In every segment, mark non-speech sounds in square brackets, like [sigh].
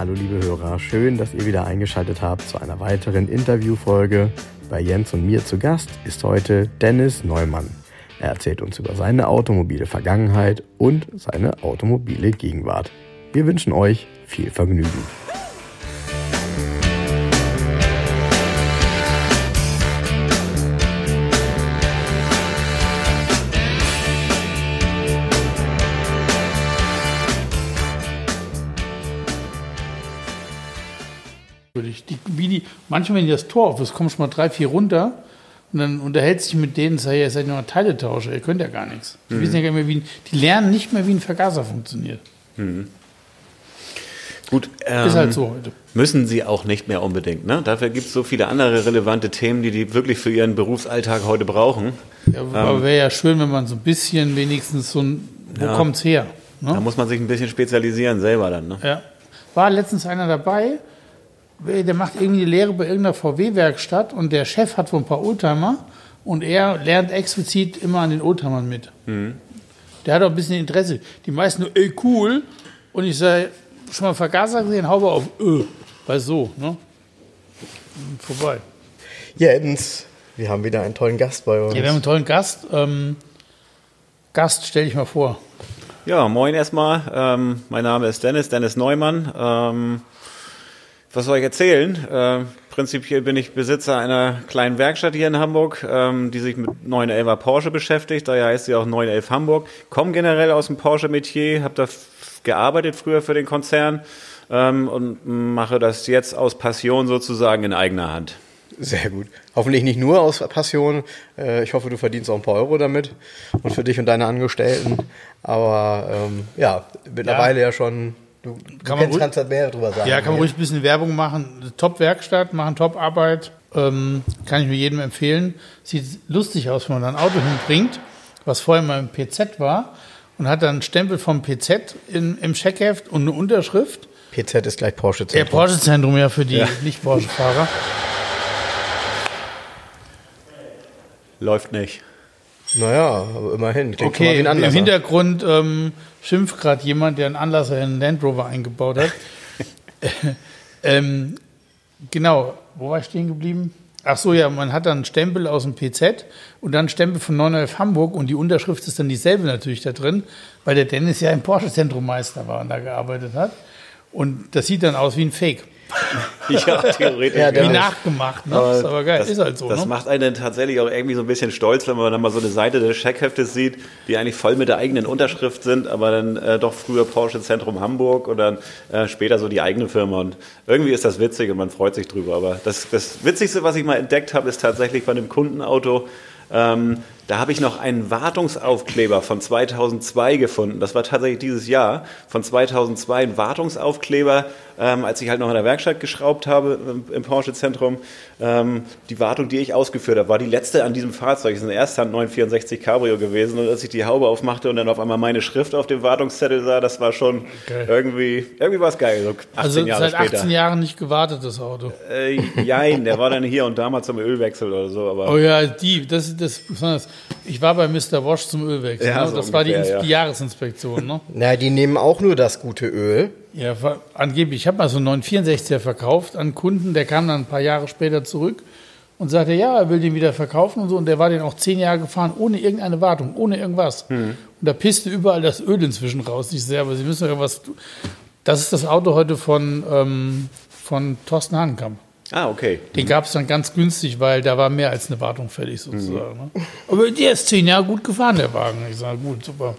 Hallo liebe Hörer, schön, dass ihr wieder eingeschaltet habt zu einer weiteren Interviewfolge. Bei Jens und mir zu Gast ist heute Dennis Neumann. Er erzählt uns über seine automobile Vergangenheit und seine automobile Gegenwart. Wir wünschen euch viel Vergnügen. Manchmal, wenn die das Tor auf ist, kommen schon mal drei, vier runter und dann unterhält sich mit denen, sagt, ihr seid nur Teiletauscher, ihr könnt ja gar nichts. Die, Mhm. wissen ja gar nicht mehr, wie, die lernen nicht mehr, wie ein Vergaser funktioniert. Gut, ähm, Ist halt so heute. müssen sie auch nicht mehr unbedingt. Ne? Dafür gibt es so viele andere relevante Themen, die die wirklich für ihren Berufsalltag heute brauchen. Ja, aber wäre ja schön, wenn man so ein bisschen wenigstens so ein, wo Ja. kommt's her? Da Ne? muss man sich ein bisschen spezialisieren selber dann. Ne? Ja. War letztens einer dabei, der macht irgendwie die Lehre bei irgendeiner VW-Werkstatt und der Chef hat wohl ein paar Oldtimer und er lernt explizit immer an den Oldtimern mit. Der hat auch ein bisschen Interesse. Die meisten nur, ey, cool. Und ich sage, schon mal Vergaser gesehen, Haube auf, äh, weil so, ne? Vorbei. Jens, wir haben wieder einen tollen Gast bei uns. Ja, wir haben einen tollen Gast. Ähm, Gast, stell dich mal vor. Ja, moin erstmal. Ähm, mein Name ist Dennis, Dennis Neumann. Ähm, was soll ich erzählen? Äh, prinzipiell bin ich Besitzer einer kleinen Werkstatt hier in Hamburg, ähm, die sich mit 911er Porsche beschäftigt. Daher heißt sie auch 911 Hamburg. Komme generell aus dem Porsche-Metier, habe da gearbeitet früher für den Konzern ähm, und mache das jetzt aus Passion sozusagen in eigener Hand. Sehr gut. Hoffentlich nicht nur aus Passion. Äh, Ich hoffe, du verdienst auch ein paar Euro damit und für dich und deine Angestellten. Aber ähm, ja, mittlerweile ja, schon. Du, du Kann man kennst, ruhig- kannst halt mehr drüber sagen. Ja, kann man ne? ruhig ein bisschen Werbung machen. Top-Werkstatt, machen Top-Arbeit. Ähm, kann ich nur jedem empfehlen. Sieht lustig aus, wenn man da ein Auto hinbringt, was vorher mal im PZ war und hat dann einen Stempel vom PZ in, im Checkheft und eine Unterschrift. PZ ist gleich Porsche Der Zentrum. Porsche-Zentrum ja für die Nicht-Porsche-Fahrer. Läuft nicht. Naja, aber immerhin. Klingt Okay, im Anlasser. Hintergrund ähm, schimpft gerade jemand, der einen Anlasser in einen Land Rover eingebaut hat. [laughs] ähm, genau, wo war ich stehen geblieben? Ach so, ja, man hat dann einen Stempel aus dem PZ und dann einen Stempel von 911 Hamburg und die Unterschrift ist dann dieselbe natürlich da drin, weil der Dennis ja im Porsche-Zentrommeister war und da gearbeitet hat. Und das sieht dann aus wie ein Fake. [laughs] Ja, theoretisch. Ja, Wie nachgemacht, ne? ist aber geil, das, ist halt so. Das ne? macht einen tatsächlich auch irgendwie so ein bisschen stolz, wenn man dann mal so eine Seite des Checkheftes sieht, die eigentlich voll mit der eigenen Unterschrift sind, aber dann äh, doch früher Porsche Zentrum Hamburg und dann äh, später so die eigene Firma. Und irgendwie ist das witzig und man freut sich drüber. Aber das, das Witzigste, was ich mal entdeckt habe, ist tatsächlich bei einem Kundenauto. Ähm, da habe ich noch einen Wartungsaufkleber von 2002 gefunden. Das war tatsächlich dieses Jahr. Von 2002 ein Wartungsaufkleber, ähm, als ich halt noch in der Werkstatt geschraubt habe im, im Porsche-Zentrum. Ähm, die Wartung, die ich ausgeführt habe, war die letzte an diesem Fahrzeug. Das ist ein Ersthand 964 Cabrio gewesen. Und als ich die Haube aufmachte und dann auf einmal meine Schrift auf dem Wartungszettel sah, das war schon Geil. irgendwie, irgendwie war es geil. So 18 Also Jahre seit 18 später. Jahren nicht gewartet, das Auto. Äh, jein, der war dann hier und da mal zum Ölwechsel oder so. Aber Oh ja, die, das das besonders. Ich war bei Mr. Wash zum Ölwechsel. Ja, ne? so Das war die, ungefähr, die ja. Jahresinspektion. Ne? Na, die nehmen auch nur das gute Öl. Ja, angeblich. Ich habe mal so einen 964er verkauft an Kunden, der kam dann ein paar Jahre später zurück und sagte, ja, er will den wieder verkaufen und so. Und der war den auch zehn Jahre gefahren, ohne irgendeine Wartung, ohne irgendwas. Hm. Und da pisste überall das Öl inzwischen raus. Ich sehe, aber Sie müssen doch irgendwas. Das ist das Auto heute von, ähm, von Thorsten Hahnenkamp. Ah, okay. Den gab es dann ganz günstig, weil da war mehr als eine Wartung fällig sozusagen. Ne? Aber der ist zehn Jahre gut gefahren, der Wagen. Ich sage, gut, super.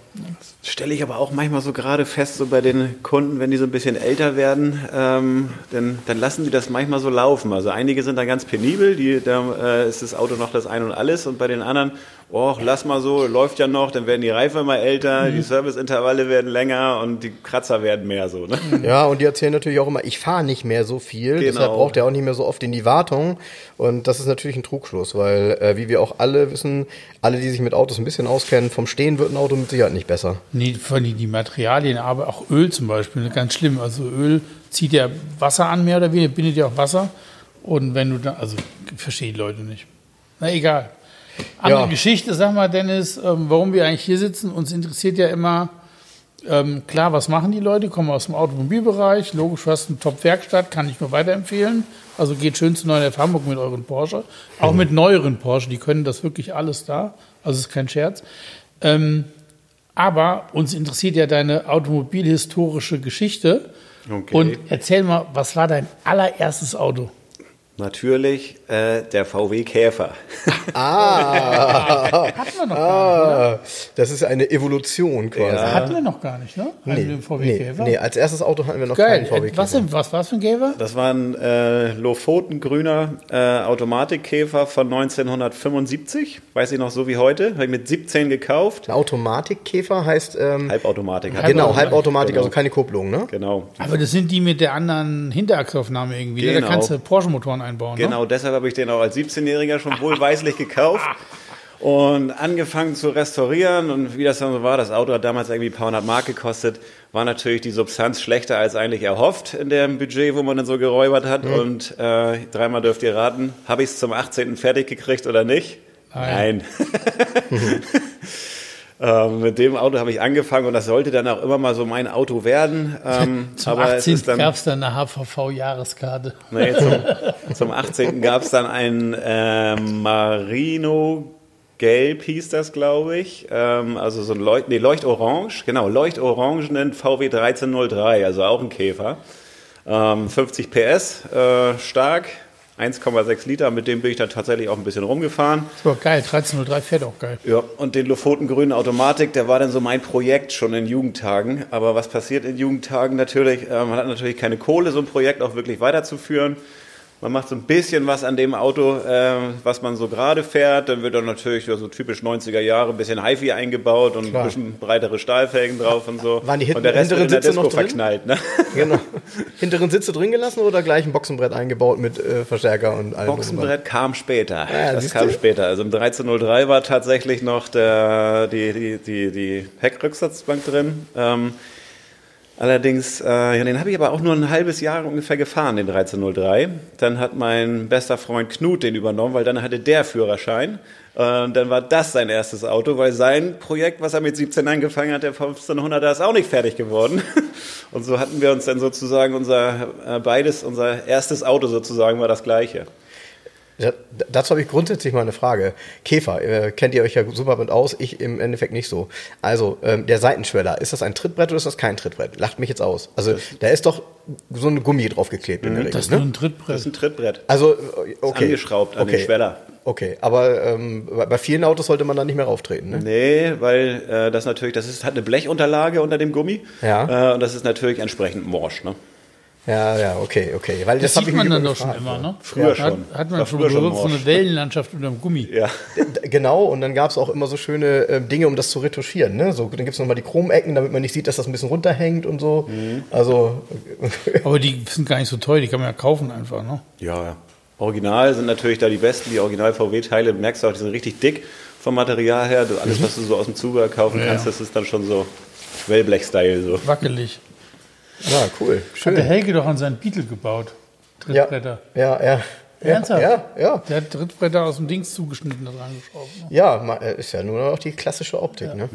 Stelle ich aber auch manchmal so gerade fest, so bei den Kunden, wenn die so ein bisschen älter werden, ähm, dann, dann lassen die das manchmal so laufen. Also einige sind da ganz penibel, die, da äh, ist das Auto noch das Ein und Alles und bei den anderen, oh, lass mal so, läuft ja noch, dann werden die Reifen immer älter, die Serviceintervalle werden länger und die Kratzer werden mehr so. Ne? Ja, und die erzählen natürlich auch immer, ich fahre nicht mehr so viel, Genau. deshalb braucht er auch nicht mehr so oft in die Wartung. Und das ist natürlich ein Trugschluss, weil, äh, wie wir auch alle wissen, alle, die sich mit Autos ein bisschen auskennen, vom Stehen wird ein Auto mit Sicherheit nicht besser. Nee, vor allem die Materialien, aber auch Öl zum Beispiel, ganz schlimm. Also Öl zieht ja Wasser an, mehr oder weniger, bindet ja auch Wasser. Und wenn du da, also verstehen die Leute nicht. Na egal. Andere Ja. Geschichte, sag mal, Dennis, ähm, warum wir eigentlich hier sitzen. Uns interessiert ja immer, Ähm, klar, was machen die Leute? Kommen aus dem Automobilbereich. Logisch, du hast eine Top-Werkstatt, kann ich nur weiterempfehlen. Also geht schön zu Neuen Hamburg mit euren Porsche. Auch mit neueren Porsche, die können das wirklich alles da. Also ist kein Scherz. Ähm, aber uns interessiert ja deine automobilhistorische Geschichte. Okay. Und erzähl mal, was war dein allererstes Auto? Natürlich äh, der VW Käfer. [laughs] Ah, Hatten wir noch gar nicht, ah, das ist eine Evolution quasi. oder? Hatten wir noch gar nicht, ne? Einen VW nee, Käfer. nee, als erstes Auto hatten wir noch Geil. keinen VW Äh, Was, Käfer. was war es für ein Käfer? Das war ein äh, Lofotengrüner äh, Automatikkäfer von 1975. Weiß ich noch so wie heute. Habe ich mit 17 gekauft. Ein Automatikkäfer heißt, ähm, Halbautomatik. hat- genau, Halbautomatik, genau. also keine Kupplung, ne? Genau. Aber das sind die mit der anderen Hinterachsaufnahme irgendwie. Ne? Da Genau. kannst du Porsche-Motoren einbauen. Ne? Genau, deshalb habe ich den auch als 17-Jähriger schon wohlweislich gekauft [laughs] und angefangen zu restaurieren. Und wie das dann so war, das Auto hat damals irgendwie ein paar hundert Mark gekostet, war natürlich die Substanz schlechter als eigentlich erhofft in dem Budget, wo man dann so geräubert hat. Und äh, dreimal dürft ihr raten, habe ich es zum 18. fertig gekriegt oder nicht? Nein. Nein. [laughs] [laughs] Ähm, mit dem Auto habe ich angefangen und das sollte dann auch immer mal so mein Auto werden. Ähm, [laughs] Zum aber es 18. ist dann gab es dann eine HVV-Jahreskarte. Nee, zum, [laughs] zum 18. gab es dann ein ähm, Marino Gelb hieß das, glaube ich. Ähm, also so ein Leucht, nee, Leuchtorange, genau, Leuchtorangenen VW 1303, also auch ein Käfer. Ähm, 50 PS, äh, stark, 1,6 Liter, mit dem bin ich dann tatsächlich auch ein bisschen rumgefahren. Das war geil. 1303 fährt auch geil. Ja, und den Lofotengrünen Automatik, der war dann so mein Projekt schon in Jugendtagen. Aber was passiert in Jugendtagen natürlich? Äh, man hat natürlich keine Kohle, so ein Projekt auch wirklich weiterzuführen. Man macht so ein bisschen was an dem Auto, äh, was man so gerade fährt. Dann wird dann natürlich so typisch 90er Jahre ein bisschen HiFi eingebaut und Klar. ein bisschen breitere Stahlfelgen drauf und so. Waren die hinten- und der Rest wird in der hinteren Sitze Disco noch drin? verknallt. Ne? [laughs] Genau. Hinteren Sitze drin gelassen oder gleich ein Boxenbrett eingebaut mit äh, Verstärker und allem? Boxenbrett kam später. Ja, das kam du? später. Also im 1303 war tatsächlich noch der, die, die, die, die Heckrücksatzbank drin. Ähm, allerdings, äh, den habe ich aber auch nur ein halbes Jahr ungefähr gefahren, den 1303. Dann hat mein bester Freund Knut den übernommen, weil dann hatte der Führerschein. Äh, Und dann war das sein erstes Auto, weil sein Projekt, was er mit 17 angefangen hat, der 1500er, ist auch nicht fertig geworden. [laughs] Und so hatten wir uns dann sozusagen unser, äh, beides, unser erstes Auto sozusagen war das gleiche. Ja, dazu habe ich grundsätzlich mal eine Frage. Käfer, äh, kennt ihr euch ja super mit aus, ich im Endeffekt nicht so. Also, ähm, der Seitenschweller, ist das ein Trittbrett oder ist das kein Trittbrett? Lacht mich jetzt aus. Also, da ist doch so ein Gummi draufgeklebt in der Regel, Das ist nur ne? ein Das Trittbrett. ist ein Trittbrett. Also, äh, okay. angeschraubt an den Schweller. Okay, aber ähm, bei vielen Autos sollte man da nicht mehr rauftreten, ne? Nee, weil äh, das natürlich, das ist, hat eine Blechunterlage unter dem Gummi. Ja. Äh, und das ist natürlich entsprechend morsch. Ne? Ja, ja, okay, okay. Weil Das hab sieht man dann doch schon immer, ne? Früher Hat, schon. hat man War schon früher schon so eine. Wellenlandschaft unter dem Gummi. Ja. Genau, und dann gab es auch immer so schöne äh, Dinge, um das zu retuschieren. Ne? So, dann gibt es nochmal die Chromecken, damit man nicht sieht, dass das ein bisschen runterhängt und so. Mhm. Also, [laughs] Aber die sind gar nicht so teuer, die kann man ja kaufen einfach, ne? Ja, ja. Original sind natürlich da die besten, die Original-VW-Teile. Merkst du auch, die sind richtig dick vom Material her. Du- Alles, was du so aus dem Zubehör kaufen Ja. kannst, das ist dann schon so Wellblech-Style. So. Wackelig. Ja, cool. Hat Schön. der Helge doch an seinen Beetle gebaut. ja, Trittbretter. ja, ja. Ernsthaft? Ja, ja. Der hat Trittbretter aus dem Dings zugeschnitten, da dran geschraubt. Ne? Ja, äh, ist ja nur noch die klassische Optik. Ne?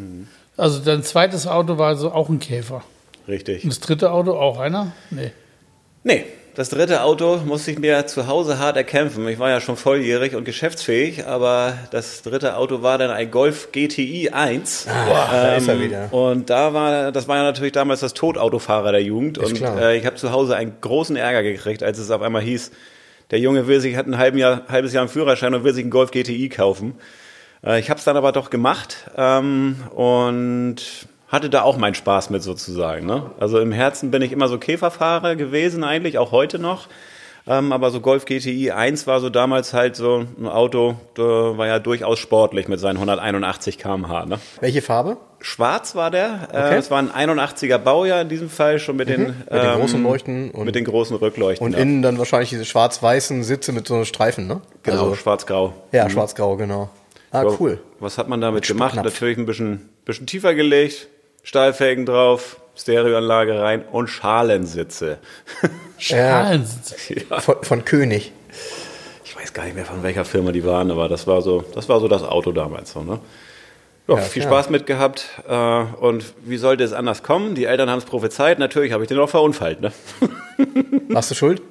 Also dein zweites Auto war also auch ein Käfer. Richtig. Und das dritte Auto auch einer? Nee. Nee, das dritte Auto musste ich mir zu Hause hart erkämpfen. Ich war ja schon volljährig und geschäftsfähig, aber das dritte Auto war dann ein Golf GTI 1. Ah, da ist er wieder. Und da war, das war ja natürlich damals das Todautofahrer der Jugend. Ist und äh, ich habe zu Hause einen großen Ärger gekriegt, als es auf einmal hieß, der Junge will sich, hat ein halben Jahr, halbes Jahr einen Führerschein und will sich einen Golf GTI kaufen. Äh, ich habe es dann aber doch gemacht ähm, und hatte da auch meinen Spaß mit sozusagen. Ne? Also im Herzen bin ich immer so Käferfahrer gewesen eigentlich, auch heute noch. Ähm, aber so Golf GTI 1 war so damals halt so ein Auto, der war ja durchaus sportlich mit seinen 181 km/h. Ne? Welche Farbe? Schwarz war der. Okay. Äh, es war ein 81er Baujahr in diesem Fall, schon mit den, Mit den großen Leuchten und, mit den großen Rückleuchten. und ja. innen dann wahrscheinlich diese schwarz-weißen Sitze mit so Streifen, ne? genau, Also, schwarz-grau. ja, schwarz-grau, genau. Ah, cool. Was hat man damit gemacht? Natürlich ein bisschen, bisschen tiefer gelegt, Stahlfelgen drauf, Stereoanlage rein und Schalensitze. [laughs] Strahlensitz. ja. Von, von König. Ich weiß gar nicht mehr von welcher Firma die waren, aber das war so, das war so das Auto damals so, ne? Ja, viel klar. Spaß mit gehabt. Äh, und wie sollte es anders kommen? Die Eltern haben es prophezeit. Natürlich habe ich den auch verunfallt. Ne? [laughs] Warst du schuld?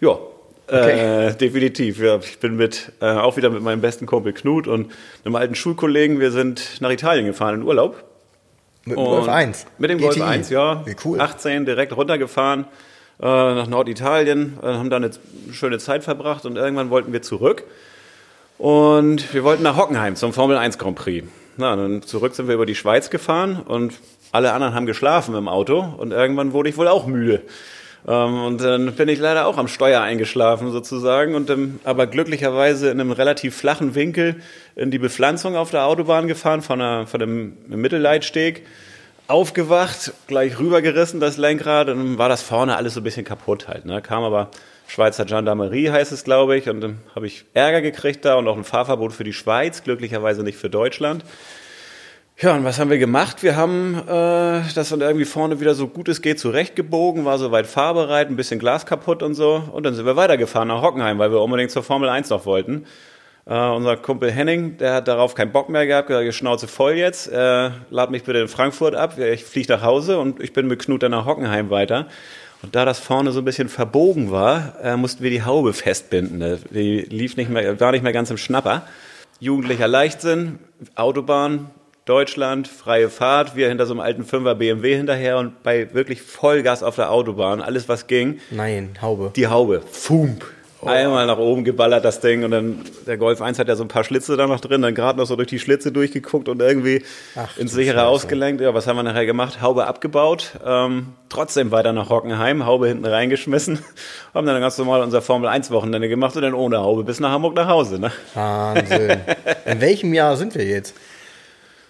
Ja, okay. äh, definitiv. Ja, ich bin mit äh, auch wieder mit meinem besten Kumpel Knut und einem alten Schulkollegen. Wir sind nach Italien gefahren in Urlaub. Mit dem Golf 1? Mit dem GTI. Golf 1, ja. Wie cool. 18 direkt runtergefahren äh, nach Norditalien, äh, haben da eine schöne Zeit verbracht und irgendwann wollten wir zurück. Und wir wollten nach Hockenheim zum Formel 1 Grand Prix. Na, dann zurück sind wir über die Schweiz gefahren und alle anderen haben geschlafen im Auto und irgendwann wurde ich wohl auch müde. Ähm, und dann bin ich leider auch am Steuer eingeschlafen sozusagen und ähm, aber glücklicherweise in einem relativ flachen Winkel in die Bepflanzung auf der Autobahn gefahren von, einer, von einem Mittelleitsteg. Aufgewacht, gleich rübergerissen das Lenkrad und dann war das vorne alles so ein bisschen kaputt halt. Ne? Kam aber Schweizer Gendarmerie heißt es, glaube ich. Und dann habe ich Ärger gekriegt da und auch ein Fahrverbot für die Schweiz, glücklicherweise nicht für Deutschland. Ja, und was haben wir gemacht? Wir haben äh, das dann irgendwie vorne wieder so gut es geht zurechtgebogen, war soweit fahrbereit, ein bisschen Glas kaputt und so. Und dann sind wir weitergefahren nach Hockenheim, weil wir unbedingt zur Formel 1 noch wollten. Uh, unser Kumpel Henning, der hat darauf keinen Bock mehr gehabt, gesagt, Schnauze voll jetzt, äh, lad mich bitte in Frankfurt ab, ich fliege nach Hause und ich bin mit Knut dann nach Hockenheim weiter. Und da das vorne so ein bisschen verbogen war, äh, mussten wir die Haube festbinden. Die lief nicht mehr, war nicht mehr ganz im Schnapper. Jugendlicher Leichtsinn, Autobahn, Deutschland, freie Fahrt, wir hinter so einem alten Fünfer BMW hinterher und bei wirklich Vollgas auf der Autobahn, alles was ging. Nein, Haube. Die Haube, Fump, Oh. Einmal nach oben geballert das Ding und dann der Golf 1 hat ja so ein paar Schlitze da noch drin, dann gerade noch so durch die Schlitze durchgeguckt und irgendwie Ach, ins sichere Scheiße. ausgelenkt. Ja, was haben wir nachher gemacht? Haube abgebaut, ähm, trotzdem weiter nach Hockenheim, Haube hinten reingeschmissen, [laughs] haben dann ganz normal unser Formel 1 Wochenende gemacht und dann ohne Haube bis nach Hamburg nach Hause. Ne? Wahnsinn. [laughs] In welchem Jahr sind wir jetzt?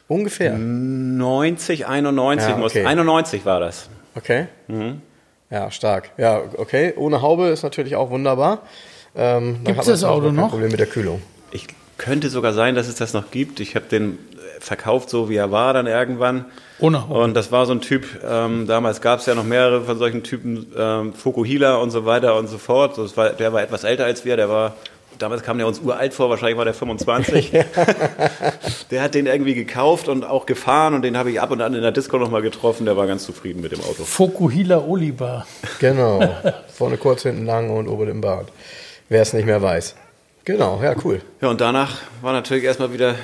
Ungefähr? 90, 91 ja, okay. muss. 91 war das. Okay. Mhm. Ja, stark. Ja, okay. Ohne Haube ist natürlich auch wunderbar. Ähm, Gibt es das Auto noch? Problem mit der Kühlung. Ich könnte sogar sein, dass es das noch gibt. Ich habe den verkauft, so wie er war, dann irgendwann. Ohne Haube. Und das war so ein Typ, ähm, damals gab es ja noch mehrere von solchen Typen, ähm, Fukuhila und so weiter und so fort. Das war, der war etwas älter als wir, der war damals kam der uns uralt vor, wahrscheinlich war der 25. [laughs] der hat den irgendwie gekauft und auch gefahren und den habe ich ab und an in der Disco nochmal getroffen. Der war ganz zufrieden mit dem Auto. Fokuhila Oliver. Genau. [laughs] Vorne kurz, hinten lang und oben im Bart. Wer es nicht mehr weiß. Genau, ja, cool. Ja, und danach war natürlich erstmal wieder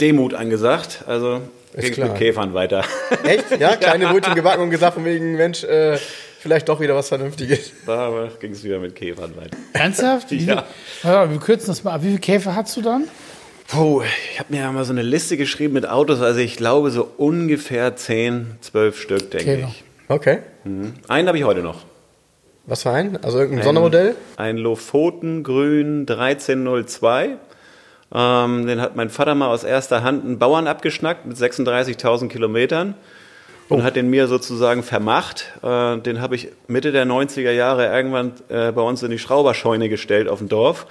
Demut angesagt. Also ging mit Käfern weiter. Echt? Ja, [laughs] kleine. Brötchen gebacken und gesagt von wegen, Mensch, äh, vielleicht doch wieder was Vernünftiges. Da ging es wieder mit Käfern weiter. Ernsthaft? ja. ja. Wir kürzen das mal ab. Wie viele Käfer hast du dann? Puh, ich habe mir ja mal so eine Liste geschrieben mit Autos. Also ich glaube so ungefähr 10, 12 Stück, denke Käfer. ich. Okay. Mhm. Einen habe ich heute noch. Was für ein? Also irgendein ein, Sondermodell? Ein Lofoten Grün 1302. Ähm, den hat mein Vater mal aus erster Hand einen Bauern abgeschnackt mit 36.000 Kilometern und oh. hat den mir sozusagen vermacht. Äh, den habe ich Mitte der 90er Jahre irgendwann äh, bei uns in die Schrauberscheune gestellt auf dem Dorf,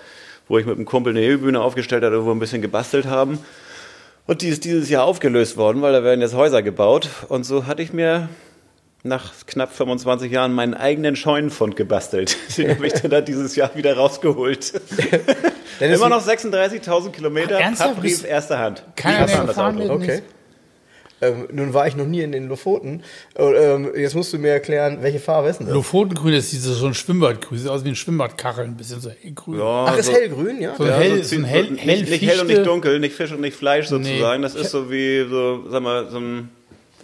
wo ich mit einem Kumpel eine Hebebühne aufgestellt hatte, wo wir ein bisschen gebastelt haben. Und die ist dieses Jahr aufgelöst worden, weil da werden jetzt Häuser gebaut. Und so hatte ich mir nach knapp 25 Jahren meinen eigenen Scheunenfund gebastelt. [laughs] Den habe ich dann dieses Jahr wieder rausgeholt. [laughs] Immer noch 36.000 Kilometer, Pappbrief erster Hand. Keine Ahnung. Okay. Ähm, nun war ich noch nie in den Lofoten. Ähm, jetzt musst du mir erklären, welche Farbe ist denn das? Lofotengrün ist dieses, so ein Schwimmbadgrün. Sieht aus wie ein Schwimmbadkachel, ein bisschen so hellgrün. Ja, Ach, ist so, hellgrün, ja? So, ja, hell, so, so ein hell, nicht, hell nicht hell und nicht dunkel, nicht Fisch und nicht Fleisch sozusagen. Nee. Das ist so wie so, sag mal, so ein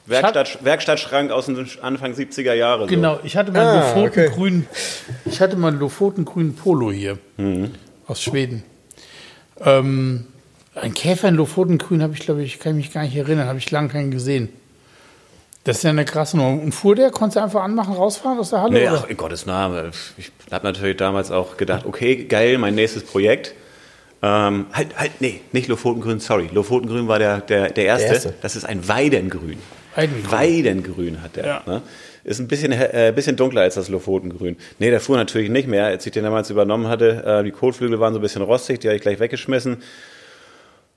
Werkstatt, Werkstattschrank aus den Anfang 70er Jahre. Genau, ich hatte mal ah, Lofotengrün, okay. ich hatte mal einen Lofotengrünen Polo hier mhm. aus Schweden. Ähm, ein Käfer in Lofotengrün habe ich, glaube ich, kann mich gar nicht erinnern, habe ich lange keinen gesehen. Das ist ja eine krasse Nummer. Und fuhr der? Konntest du einfach anmachen, rausfahren aus der Halle? Nee, ach, in Gottes Namen. Ich habe natürlich damals auch gedacht, okay, geil, mein nächstes Projekt. Ähm, halt, halt, nee, nicht Lofotengrün, sorry. Lofotengrün war der, der, der, erste. der erste. Das ist ein Weidengrün. Weidengrün. Weidengrün hat der. Ja. Ne? Ist ein bisschen, äh, bisschen dunkler als das Lofotengrün. Nee, der fuhr natürlich nicht mehr. Als ich den damals übernommen hatte, äh, die Kotflügel waren so ein bisschen rostig, die habe ich gleich weggeschmissen.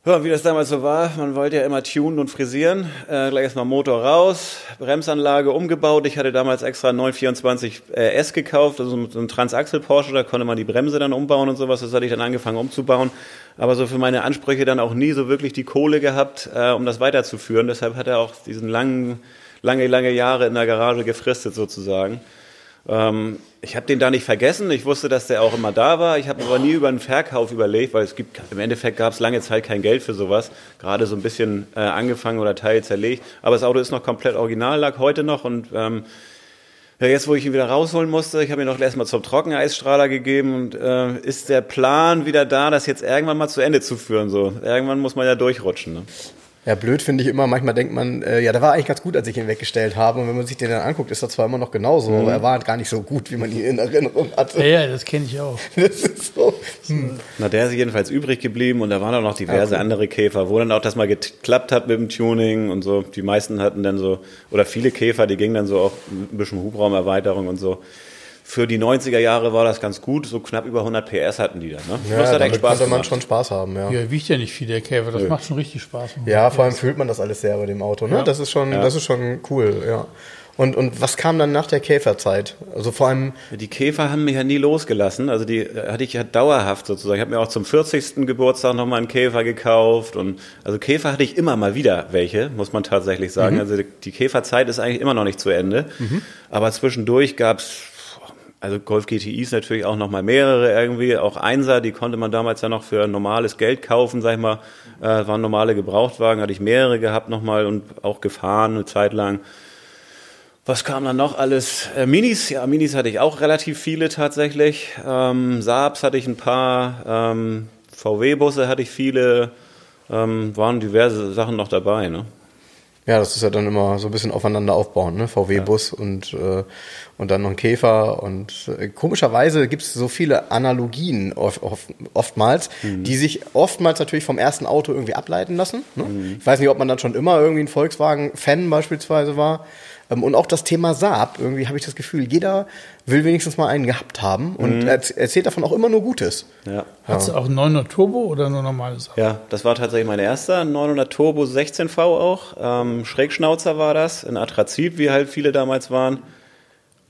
Ja, wie das damals so war, man wollte ja immer tunen und frisieren. Äh, gleich erstmal Motor raus, Bremsanlage umgebaut. Ich hatte damals extra einen 924 äh, S gekauft, also so ein Transaxel Porsche, da konnte man die Bremse dann umbauen und sowas. Das hatte ich dann angefangen umzubauen. Aber so für meine Ansprüche dann auch nie so wirklich die Kohle gehabt, äh, um das weiterzuführen. Deshalb hat er auch diesen langen, lange, lange Jahre in der Garage gefristet sozusagen. Ähm, ich habe den da nicht vergessen. Ich wusste, dass der auch immer da war. Ich habe aber nie über einen Verkauf überlegt, weil es gibt im Endeffekt gab es lange Zeit kein Geld für sowas. Gerade so ein bisschen äh, angefangen oder Teil zerlegt. Aber das Auto ist noch komplett original, lag heute noch und ähm, ja, jetzt, wo ich ihn wieder rausholen musste, ich habe ihn noch erstmal zum Trockeneisstrahler gegeben und äh, ist der Plan wieder da, das jetzt irgendwann mal zu Ende zu führen. So, irgendwann muss man ja durchrutschen. Ne? Ja, blöd finde ich immer, manchmal denkt man, äh, ja, der war eigentlich ganz gut, als ich ihn weggestellt habe. Und wenn man sich den dann anguckt, ist er zwar immer noch genauso, mhm. aber er war halt gar nicht so gut, wie man ihn in Erinnerung hatte. Ja, ja das kenne ich auch. [laughs] das ist so. Hm. Na, der ist jedenfalls übrig geblieben und da waren auch noch diverse ja, cool. andere Käfer, wo dann auch das mal geklappt hat mit dem Tuning und so. Die meisten hatten dann so, oder viele Käfer, die gingen dann so auch ein bisschen Hubraumerweiterung und so für die 90er Jahre war das ganz gut. So knapp über 100 PS hatten die dann. Ne? Ja, das hat damit Spaß konnte man schon Spaß haben. Ja, ja wiegt ja nicht viel, der Käfer. Das Nö. macht schon richtig Spaß. Ja, vor allem fühlt man das alles sehr bei dem Auto. Ne? Ja. Das, ist schon, ja. das ist schon cool, ja. Und, und was kam dann nach der Käferzeit? Also vor allem. Die Käfer haben mich ja nie losgelassen. Also die hatte ich ja dauerhaft sozusagen. Ich habe mir auch zum 40. Geburtstag nochmal einen Käfer gekauft. Und also Käfer hatte ich immer mal wieder welche, muss man tatsächlich sagen. Mhm. Also die Käferzeit ist eigentlich immer noch nicht zu Ende. Mhm. Aber zwischendurch gab es also Golf GTIs natürlich auch noch mal mehrere irgendwie, auch Einser, die konnte man damals ja noch für normales Geld kaufen, sag ich mal, äh, waren normale Gebrauchtwagen, hatte ich mehrere gehabt noch mal und auch gefahren eine Zeit lang. Was kam dann noch alles? Äh, Minis, ja, Minis hatte ich auch relativ viele tatsächlich. Ähm, Saabs hatte ich ein paar, ähm, VW-Busse hatte ich viele, ähm, waren diverse Sachen noch dabei, ne? Ja, das ist ja dann immer so ein bisschen aufeinander aufbauen, ne? VW-Bus ja. und, äh, und dann noch ein Käfer. Und äh, komischerweise gibt es so viele Analogien oft, oft, oftmals, mhm. die sich oftmals natürlich vom ersten Auto irgendwie ableiten lassen. Ne? Mhm. Ich weiß nicht, ob man dann schon immer irgendwie ein Volkswagen-Fan beispielsweise war. Ähm, und auch das Thema Saab, irgendwie habe ich das Gefühl, jeder will wenigstens mal einen gehabt haben und mhm. erzählt davon auch immer nur Gutes. Ja. Hast du auch 900 Turbo oder nur normales Saab? Ja, das war tatsächlich mein erster, 900 Turbo 16V auch. Ähm, Schrägschnauzer war das, in Atrazit, wie halt viele damals waren.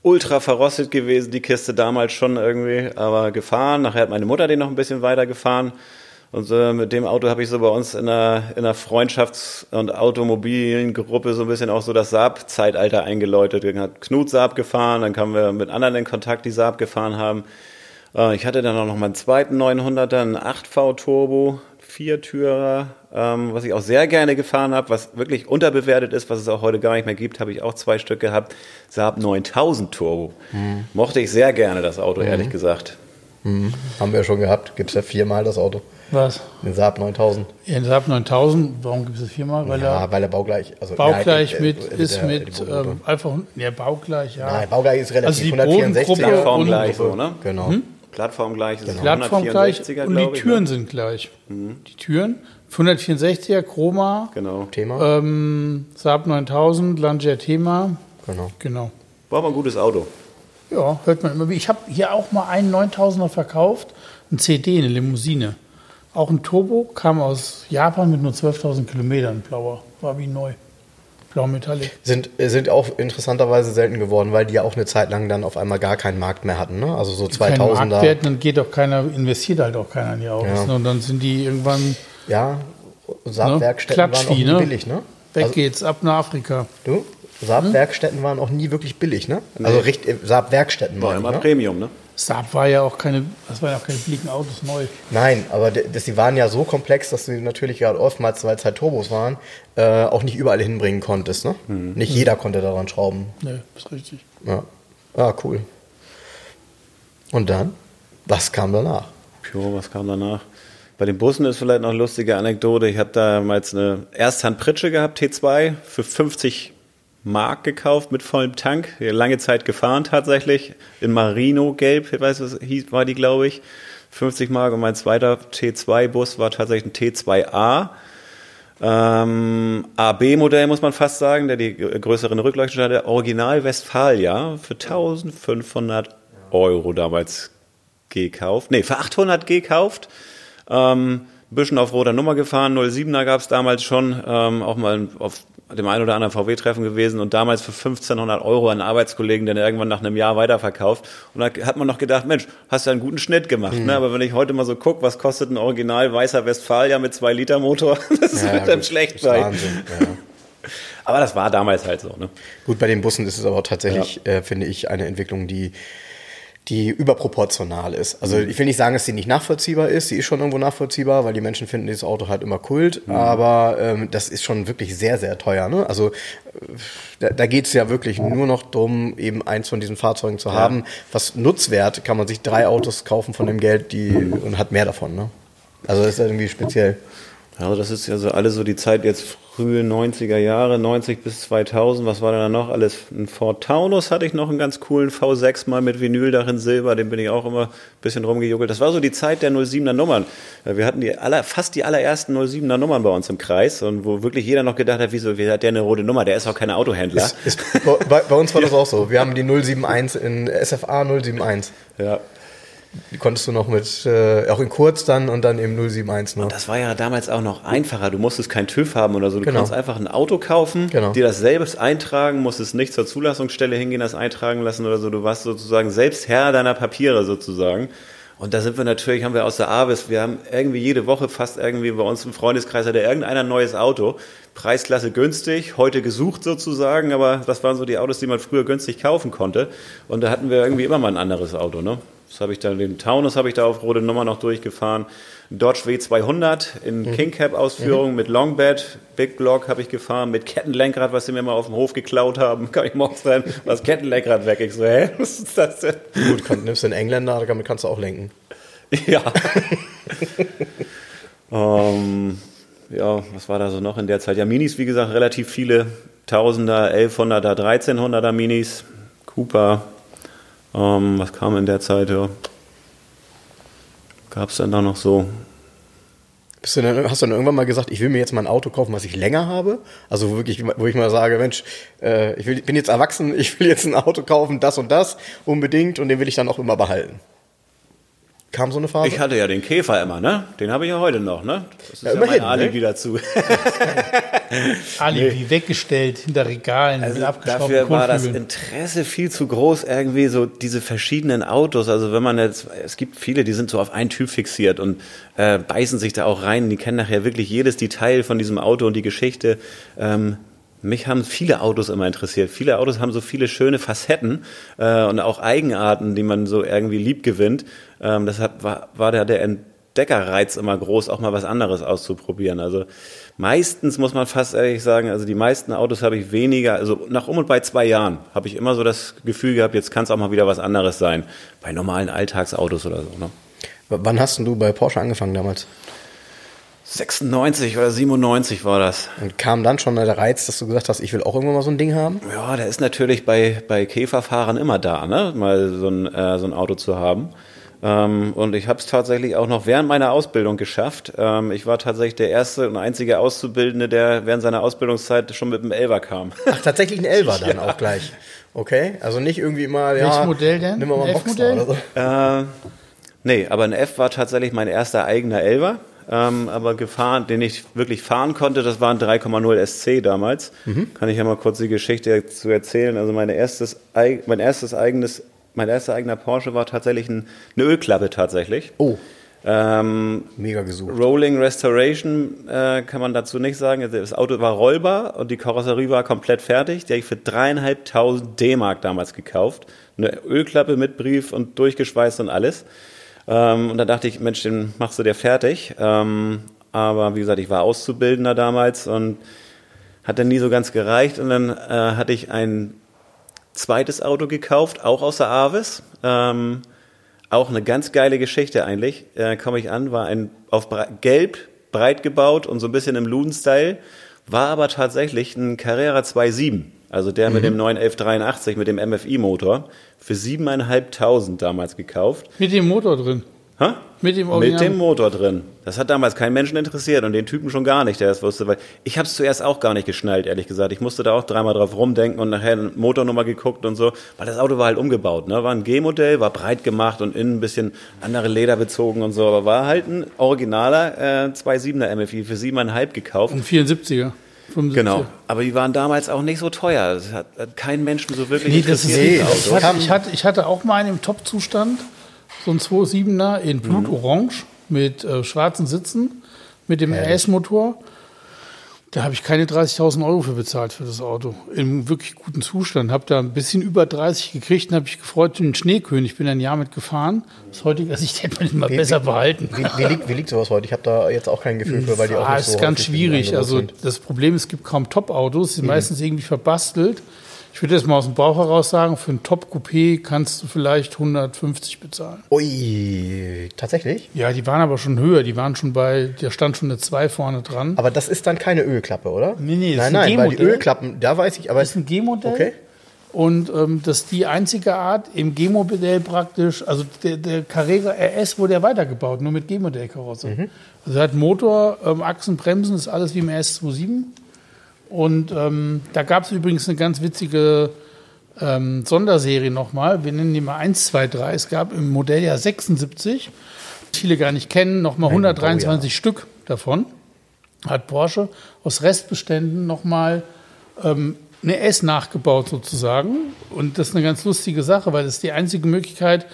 Ultra verrostet gewesen, die Kiste damals schon irgendwie, aber gefahren. Nachher hat meine Mutter den noch ein bisschen weiter gefahren. Und äh, mit dem Auto habe ich so bei uns in einer, in einer Freundschafts- und automobilen Gruppe so ein bisschen auch so das Saab-Zeitalter eingeläutet. Wir hat Knut Saab gefahren, dann kamen wir mit anderen in Kontakt, die Saab gefahren haben. Äh, ich hatte dann auch noch meinen zweiten 900er, einen 8V Turbo, Viertürer, ähm, was ich auch sehr gerne gefahren habe, was wirklich unterbewertet ist, was es auch heute gar nicht mehr gibt, habe ich auch zwei Stück gehabt. Saab 9000 Turbo. Mhm. Mochte ich sehr gerne das Auto, mhm. ehrlich gesagt. Mhm. Haben wir schon gehabt, gibt es ja viermal das Auto. Was? Den Saab 9000. Ja, den Saab 9000, warum gibt es das viermal? Weil ja, er, weil er baugleich, also baugleich ja, mit, äh, ist der, mit, ähm, einfach, ja, baugleich, ja. Nein, baugleich ist relativ, also die 164 Plattformgleich so, ne? Genau. Hm? Plattformgleich ist genau. Plattformgleich und die Türen ich, ne? sind gleich. Mhm. Die Türen, 164er, Chroma. Genau. Thema. Ähm, Saab 9000, Lancia Thema. Genau. Genau. War mal ein gutes Auto. Ja, hört man immer. Ich habe hier auch mal einen 9000er verkauft, ein CD, eine Limousine. Auch ein Turbo, kam aus Japan mit nur 12.000 Kilometern, blauer, war wie neu. Blau Metallic. Sind, sind auch interessanterweise selten geworden, weil die ja auch eine Zeit lang dann auf einmal gar keinen Markt mehr hatten. Ne? Also so 2000er. Kein Marktwert, dann geht doch keiner, investiert halt auch keiner in die Autos. Ja. Ne? Und dann sind die irgendwann. Ja, Saab-Werkstätten ne? waren auch nie ne? billig, ne? Weg also, geht's, ab nach Afrika. Du? Saab-Werkstätten hm? waren auch nie wirklich billig, ne? Also nee. Saab-Werkstätten waren. War immer ne? Premium, ne? Saab war ja auch keine, das waren ja auch keine billigen Autos neu. Nein, aber das, die waren ja so komplex, dass du natürlich gerade oftmals, weil es halt Turbos waren, äh, auch nicht überall hinbringen konntest. Ne? Mhm. Nicht jeder konnte daran schrauben. Nee, ist richtig. Ja. Ah, cool. Und dann? Was kam danach? Jo, was kam danach? Bei den Bussen ist vielleicht noch eine lustige Anekdote. Ich habe damals eine Ersthand-Pritsche gehabt, T2, für 50 Mark gekauft mit vollem Tank. Lange Zeit gefahren tatsächlich. In Marino Gelb, ich weiß was hieß, war die, glaube ich. 50 Mark und mein zweiter T2-Bus war tatsächlich ein T2A. Ähm, AB-Modell muss man fast sagen, der die größeren Rückleuchten hatte. Original Westfalia für 1500 Euro damals gekauft. Nee, für 800 gekauft. Ähm, bisschen auf roter Nummer gefahren. 07er gab es damals schon, ähm, auch mal auf dem einen oder anderen VW-Treffen gewesen und damals für 1500 Euro an Arbeitskollegen, den irgendwann nach einem Jahr weiterverkauft. Und da hat man noch gedacht, Mensch, hast du einen guten Schnitt gemacht. Mhm. Ne? Aber wenn ich heute mal so gucke, was kostet ein Original weißer Westfalia mit 2 Liter Motor, [laughs] das ja, wird dann schlecht sein. Wahnsinn, ja. Aber das war damals halt so. Ne? Gut, bei den Bussen ist es aber tatsächlich, ja. äh, finde ich, eine Entwicklung, die die überproportional ist. Also mhm. ich will nicht sagen, dass sie nicht nachvollziehbar ist. Sie ist schon irgendwo nachvollziehbar, weil die Menschen finden dieses Auto halt immer Kult. Mhm. Aber ähm, das ist schon wirklich sehr, sehr teuer. Ne? Also äh, da, da geht es ja wirklich nur noch darum, eben eins von diesen Fahrzeugen zu ja. haben. Was Nutzwert kann man sich drei Autos kaufen von dem Geld, die und hat mehr davon. Ne? Also das ist irgendwie speziell. Also das ist ja so alles so die Zeit jetzt frühe 90er Jahre, 90 bis 2000, was war da noch alles? Ein Ford Taunus hatte ich noch einen ganz coolen V6 mal mit Vinyldach in Silber, den bin ich auch immer ein bisschen rumgejuckelt. Das war so die Zeit der 07er Nummern. Wir hatten die aller, fast die allerersten 07er Nummern bei uns im Kreis und wo wirklich jeder noch gedacht hat, wieso, wie hat der eine rote Nummer? Der ist auch kein Autohändler. Ist, ist, bei, bei, uns war das [laughs] auch so. Wir haben die 071 in SFA 071. Ja, konntest du noch mit, äh, auch in kurz dann und dann eben 071 noch. Und das war ja damals auch noch einfacher. Du musstest kein TÜV haben oder so. Du genau. kannst einfach ein Auto kaufen, genau. dir das selbst eintragen, musstest nicht zur Zulassungsstelle hingehen, das eintragen lassen oder so. Du warst sozusagen selbst Herr deiner Papiere sozusagen. Und da sind wir natürlich, haben wir aus der Avis, wir haben irgendwie jede Woche fast irgendwie bei uns im Freundeskreis hatte irgendeiner ein neues Auto. Preisklasse günstig, heute gesucht sozusagen, aber das waren so die Autos, die man früher günstig kaufen konnte. Und da hatten wir irgendwie immer mal ein anderes Auto, ne? Das habe ich dann, den Taunus habe ich da auf rote Nummer noch durchgefahren. Dodge W200 in mhm. King Cap Ausführung mhm. mit Longbed, Big Block habe ich gefahren, mit Kettenlenkrad, was sie mir mal auf dem Hof geklaut haben. [laughs] Kann ich morgens rein, was Kettenlenkrad weg. Ich so, hä, [laughs] was ist das denn? Gut, kann, nimmst du einen Engländer, damit kannst du auch lenken. [laughs] Ja. um, ähm, ja, was war da so noch in der Zeit? Ja, Minis, wie gesagt, relativ viele. Tausender, 1100er, 1300er Minis. Cooper, ähm, was kam in der Zeit? Ja. Gab es denn da noch so? Du denn, hast du dann irgendwann mal gesagt, ich will mir jetzt mal ein Auto kaufen, was ich länger habe? Also wirklich, wo ich mal sage, Mensch, äh, ich will, bin jetzt erwachsen, [laughs] ich will jetzt ein Auto kaufen, das und das unbedingt und den will ich dann auch immer behalten. Kam so eine Phase? Ich hatte ja den Käfer immer, ne? Den habe ich ja heute noch, ne? Das ist ja, ja mein Alibi ne? dazu. [laughs] Alibi nee. weggestellt hinter Regalen also mit Dafür war das Interesse viel zu groß, irgendwie so diese verschiedenen Autos. Also wenn man jetzt, es gibt viele, die sind so auf einen Typ fixiert und äh, beißen sich da auch rein. Die kennen nachher wirklich jedes Detail von diesem Auto und die Geschichte. Ähm, mich haben viele Autos immer interessiert. Viele Autos haben so viele schöne Facetten äh, und auch Eigenarten, die man so irgendwie lieb gewinnt. Ähm, deshalb war, war der, der Entdeckerreiz immer groß, auch mal was anderes auszuprobieren. Also meistens muss man fast ehrlich sagen, also die meisten Autos habe ich weniger, also nach um und bei zwei Jahren habe ich immer so das Gefühl gehabt, jetzt kann es auch mal wieder was anderes sein. Bei normalen Alltagsautos oder so. Ne? Wann hast du bei Porsche angefangen damals? 96 oder 97 war das. Und kam dann schon der Reiz, dass du gesagt hast, ich will auch irgendwann mal so ein Ding haben? Ja, der ist natürlich bei, bei Käferfahrern immer da, ne? mal so ein, äh, so ein Auto zu haben. Ähm, und ich habe es tatsächlich auch noch während meiner Ausbildung geschafft. Ähm, ich war tatsächlich der erste und einzige Auszubildende, der während seiner Ausbildungszeit schon mit einem Elver kam. Ach, tatsächlich ein Elver [laughs] dann ja. auch gleich. Okay, also nicht irgendwie mal, ja. Welches Modell denn? Nimm mal ein Boxster oder so. Äh, nee, aber ein F war tatsächlich mein erster eigener Elver ähm, aber gefahren, den ich wirklich fahren konnte, das war ein 3,0 SC damals. Mhm. Kann ich ja mal kurz die Geschichte zu erzählen. Also mein erstes, mein erstes eigenes, mein erster eigener Porsche war tatsächlich ein, eine Ölklappe tatsächlich. Oh. Ähm, Mega gesucht. Rolling Restoration äh, kann man dazu nicht sagen. Also das Auto war rollbar und die Karosserie war komplett fertig. Die habe ich für dreieinhalbtausend D-Mark damals gekauft. Eine Ölklappe mit Brief und durchgeschweißt und alles. Ähm, und dann dachte ich, Mensch, den machst du dir fertig. Ähm, aber wie gesagt, ich war Auszubildender damals und hat dann nie so ganz gereicht. Und dann äh, hatte ich ein zweites Auto gekauft, auch aus der Avis. Ähm, auch eine ganz geile Geschichte eigentlich. Äh, Komme ich an, war ein auf gelb, breit gebaut und so ein bisschen im Luden-Style, war aber tatsächlich ein Carrera 2.7. Also der mhm. mit dem 91183 mit dem MFI-Motor für 7.500 damals gekauft. Mit dem Motor drin? Hä? Mit dem Mit Original. dem Motor drin. Das hat damals keinen Menschen interessiert und den Typen schon gar nicht, der es wusste. Weil ich habe es zuerst auch gar nicht geschnallt, ehrlich gesagt. Ich musste da auch dreimal drauf rumdenken und nachher eine Motornummer geguckt und so. Weil das Auto war halt umgebaut. Ne? War ein G-Modell, war breit gemacht und innen ein bisschen andere Leder bezogen und so. Aber war halt ein originaler äh, 2.7er MFI für 7,5 gekauft. Ein 74er. 75er. Genau. Aber die waren damals auch nicht so teuer. Das hat, hat keinen Menschen so wirklich Nee, das ist nee, ich, hatte, ich, hatte, ich hatte auch mal einen im Top-Zustand, so ein 2.7er in Blutorange mit äh, schwarzen Sitzen, mit dem RS-Motor. Da habe ich keine 30.000 Euro für bezahlt für das Auto. Im wirklich guten Zustand. Habe da ein bisschen über 30 gekriegt und habe mich gefreut, den Schneekönig. Ich bin ein Jahr mit gefahren. Aus heutiger Sicht [laughs] hätte man ihn mal Wie- besser wie- behalten. Wie, wie, liegt, wie liegt sowas heute? Ich habe da jetzt auch kein Gefühl für, weil die auch ah, nicht so ist ganz schwierig. Also das Problem, es gibt kaum Top-Autos, die sind meistens irgendwie verbastelt. Ich würde jetzt mal aus dem Bauch heraus sagen, für ein Top-Coupé kannst du vielleicht 150 bezahlen. Ui, tatsächlich? Ja, die waren aber schon höher. Die waren schon bei, da stand schon eine 2 vorne dran. Aber das ist dann keine Ölklappe, oder? Nee, nee, nein, das ist ein nein, weil die. Ölklappen, da weiß ich, aber Das ist ein G-Modell. Okay. Und ähm, das ist die einzige Art im G-Modell praktisch, also der, der Carrera RS wurde ja weitergebaut, nur mit G-Modell-Karosse. Mhm. Also hat Motor, ähm, Achsen, Bremsen, ist alles wie im RS27. Und ähm, da gab es übrigens eine ganz witzige ähm, Sonderserie nochmal. Wir nennen die mal 1, 2, 3. Es gab im Modelljahr 76, viele gar nicht kennen, nochmal 123 Stück davon. Hat Porsche aus Restbeständen nochmal ähm, eine S nachgebaut sozusagen. Und das ist eine ganz lustige Sache, weil das ist die einzige Möglichkeit,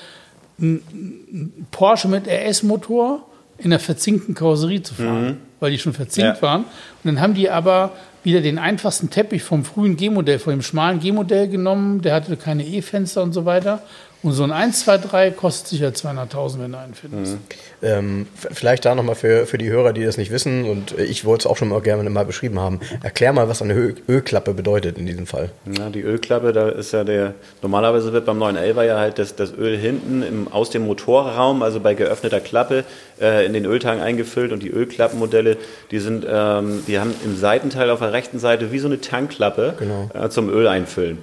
einen Porsche mit RS-Motor in einer verzinkten Karosserie zu fahren, weil die schon verzinkt Ja. waren. Und dann haben die aber wieder den einfachsten Teppich vom frühen G-Modell, von dem schmalen G-Modell genommen. Der hatte keine E-Fenster und so weiter. Und so ein 1, 2, 3 kostet sicher 200.000, wenn du einen findest. ähm, f- vielleicht da nochmal für, für die Hörer, die das nicht wissen, und äh, ich wollte es auch schon mal gerne mal beschrieben haben. Erklär mal, was eine Ö Ölklappe bedeutet in diesem Fall. Ja, die Ölklappe, da ist ja der, normalerweise wird beim 911 ja halt das, das Öl hinten im, aus dem Motorraum, also bei geöffneter Klappe, äh, in den Öltank eingefüllt und die Ölklappenmodelle, die sind, ähm, die haben im Seitenteil auf der rechten Seite wie so eine Tankklappe Genau. äh, zum Öl einfüllen.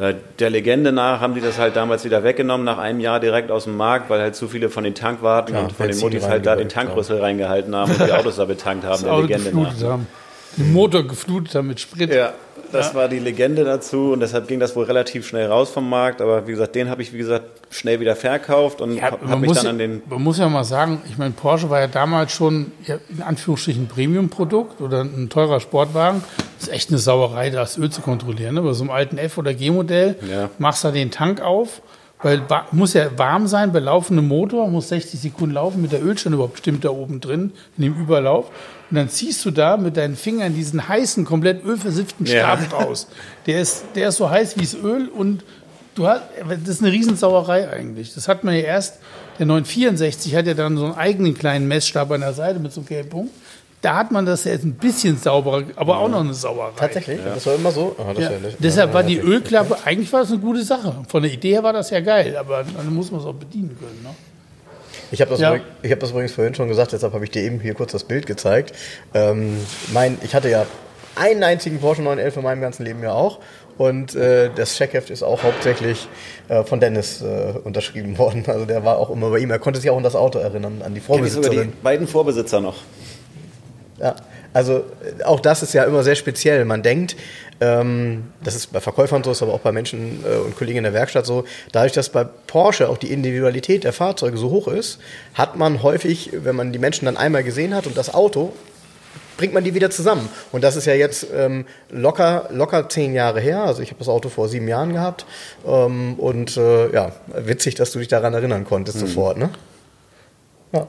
Äh, Der Legende nach haben die das halt damals wieder weggenommen, nach einem Jahr direkt aus dem Markt, weil halt zu viele von den Tankwarten Klar, und von den Muttis halt da den. Tankrüssel reingehalten haben und die Autos da betankt haben, Das der Auto Legende nach. haben. Den Motor geflutet haben mit Sprit. Ja, das war die Legende dazu und deshalb ging das wohl relativ schnell raus vom Markt. Aber wie gesagt, den habe ich, wie gesagt, schnell wieder verkauft und Ja, habe mich dann an den. man muss ja mal sagen, ich meine, Porsche war ja damals schon ja, in Anführungsstrichen ein Premium-Produkt oder ein teurer Sportwagen. Das ist echt eine Sauerei, das Öl zu kontrollieren. Ne? Bei so einem alten F- oder G-Modell Ja. machst du den Tank auf, weil muss ja warm sein bei laufendem Motor, muss 60 Sekunden laufen, mit der Ölstand überhaupt bestimmt da oben drin, in dem Überlauf. Und dann ziehst du da mit deinen Fingern diesen heißen, komplett ölversifften Ja. Stab raus. Der ist, der ist so heiß wie das Öl und du hast, das ist eine Riesensauerei eigentlich. Das hat man ja erst, der 964 hat ja dann so einen eigenen kleinen Messstab an der Seite mit so einem gelben Punkt. Da hat man das jetzt ein bisschen sauberer, aber auch noch eine Sauerei. Tatsächlich? Das war immer so? Ah, das Ja. Deshalb war die ja, Ölklappe, eigentlich war das eine gute Sache. Von der Idee her war das ja geil, aber dann muss man es auch bedienen können. Ne? Ich habe das, Ja. ich hab das übrigens vorhin schon gesagt, deshalb habe ich dir eben hier kurz das Bild gezeigt. Ähm, mein, ich hatte ja einen einzigen Porsche 911 in meinem ganzen Leben ja auch. Und äh, das Checkheft ist auch hauptsächlich äh, von Dennis äh, unterschrieben worden. Also der war auch immer bei ihm. Er konnte sich auch an das Auto erinnern, an die Kenn ich sogar die Vorbesitzerin. beiden Vorbesitzer noch. Ja, also äh, auch das ist ja immer sehr speziell. Man denkt, ähm, das ist bei Verkäufern so, ist aber auch bei Menschen äh, und Kollegen in der Werkstatt so, dadurch, dass bei Porsche auch die Individualität der Fahrzeuge so hoch ist, hat man häufig, wenn man die Menschen dann einmal gesehen hat und das Auto, bringt man die wieder zusammen. Und das ist ja jetzt ähm, locker, locker zehn Jahre her. Also ich habe das Auto vor sieben Jahren gehabt. Ähm, und äh, ja, witzig, dass du dich daran erinnern konntest sofort, ne? Ja.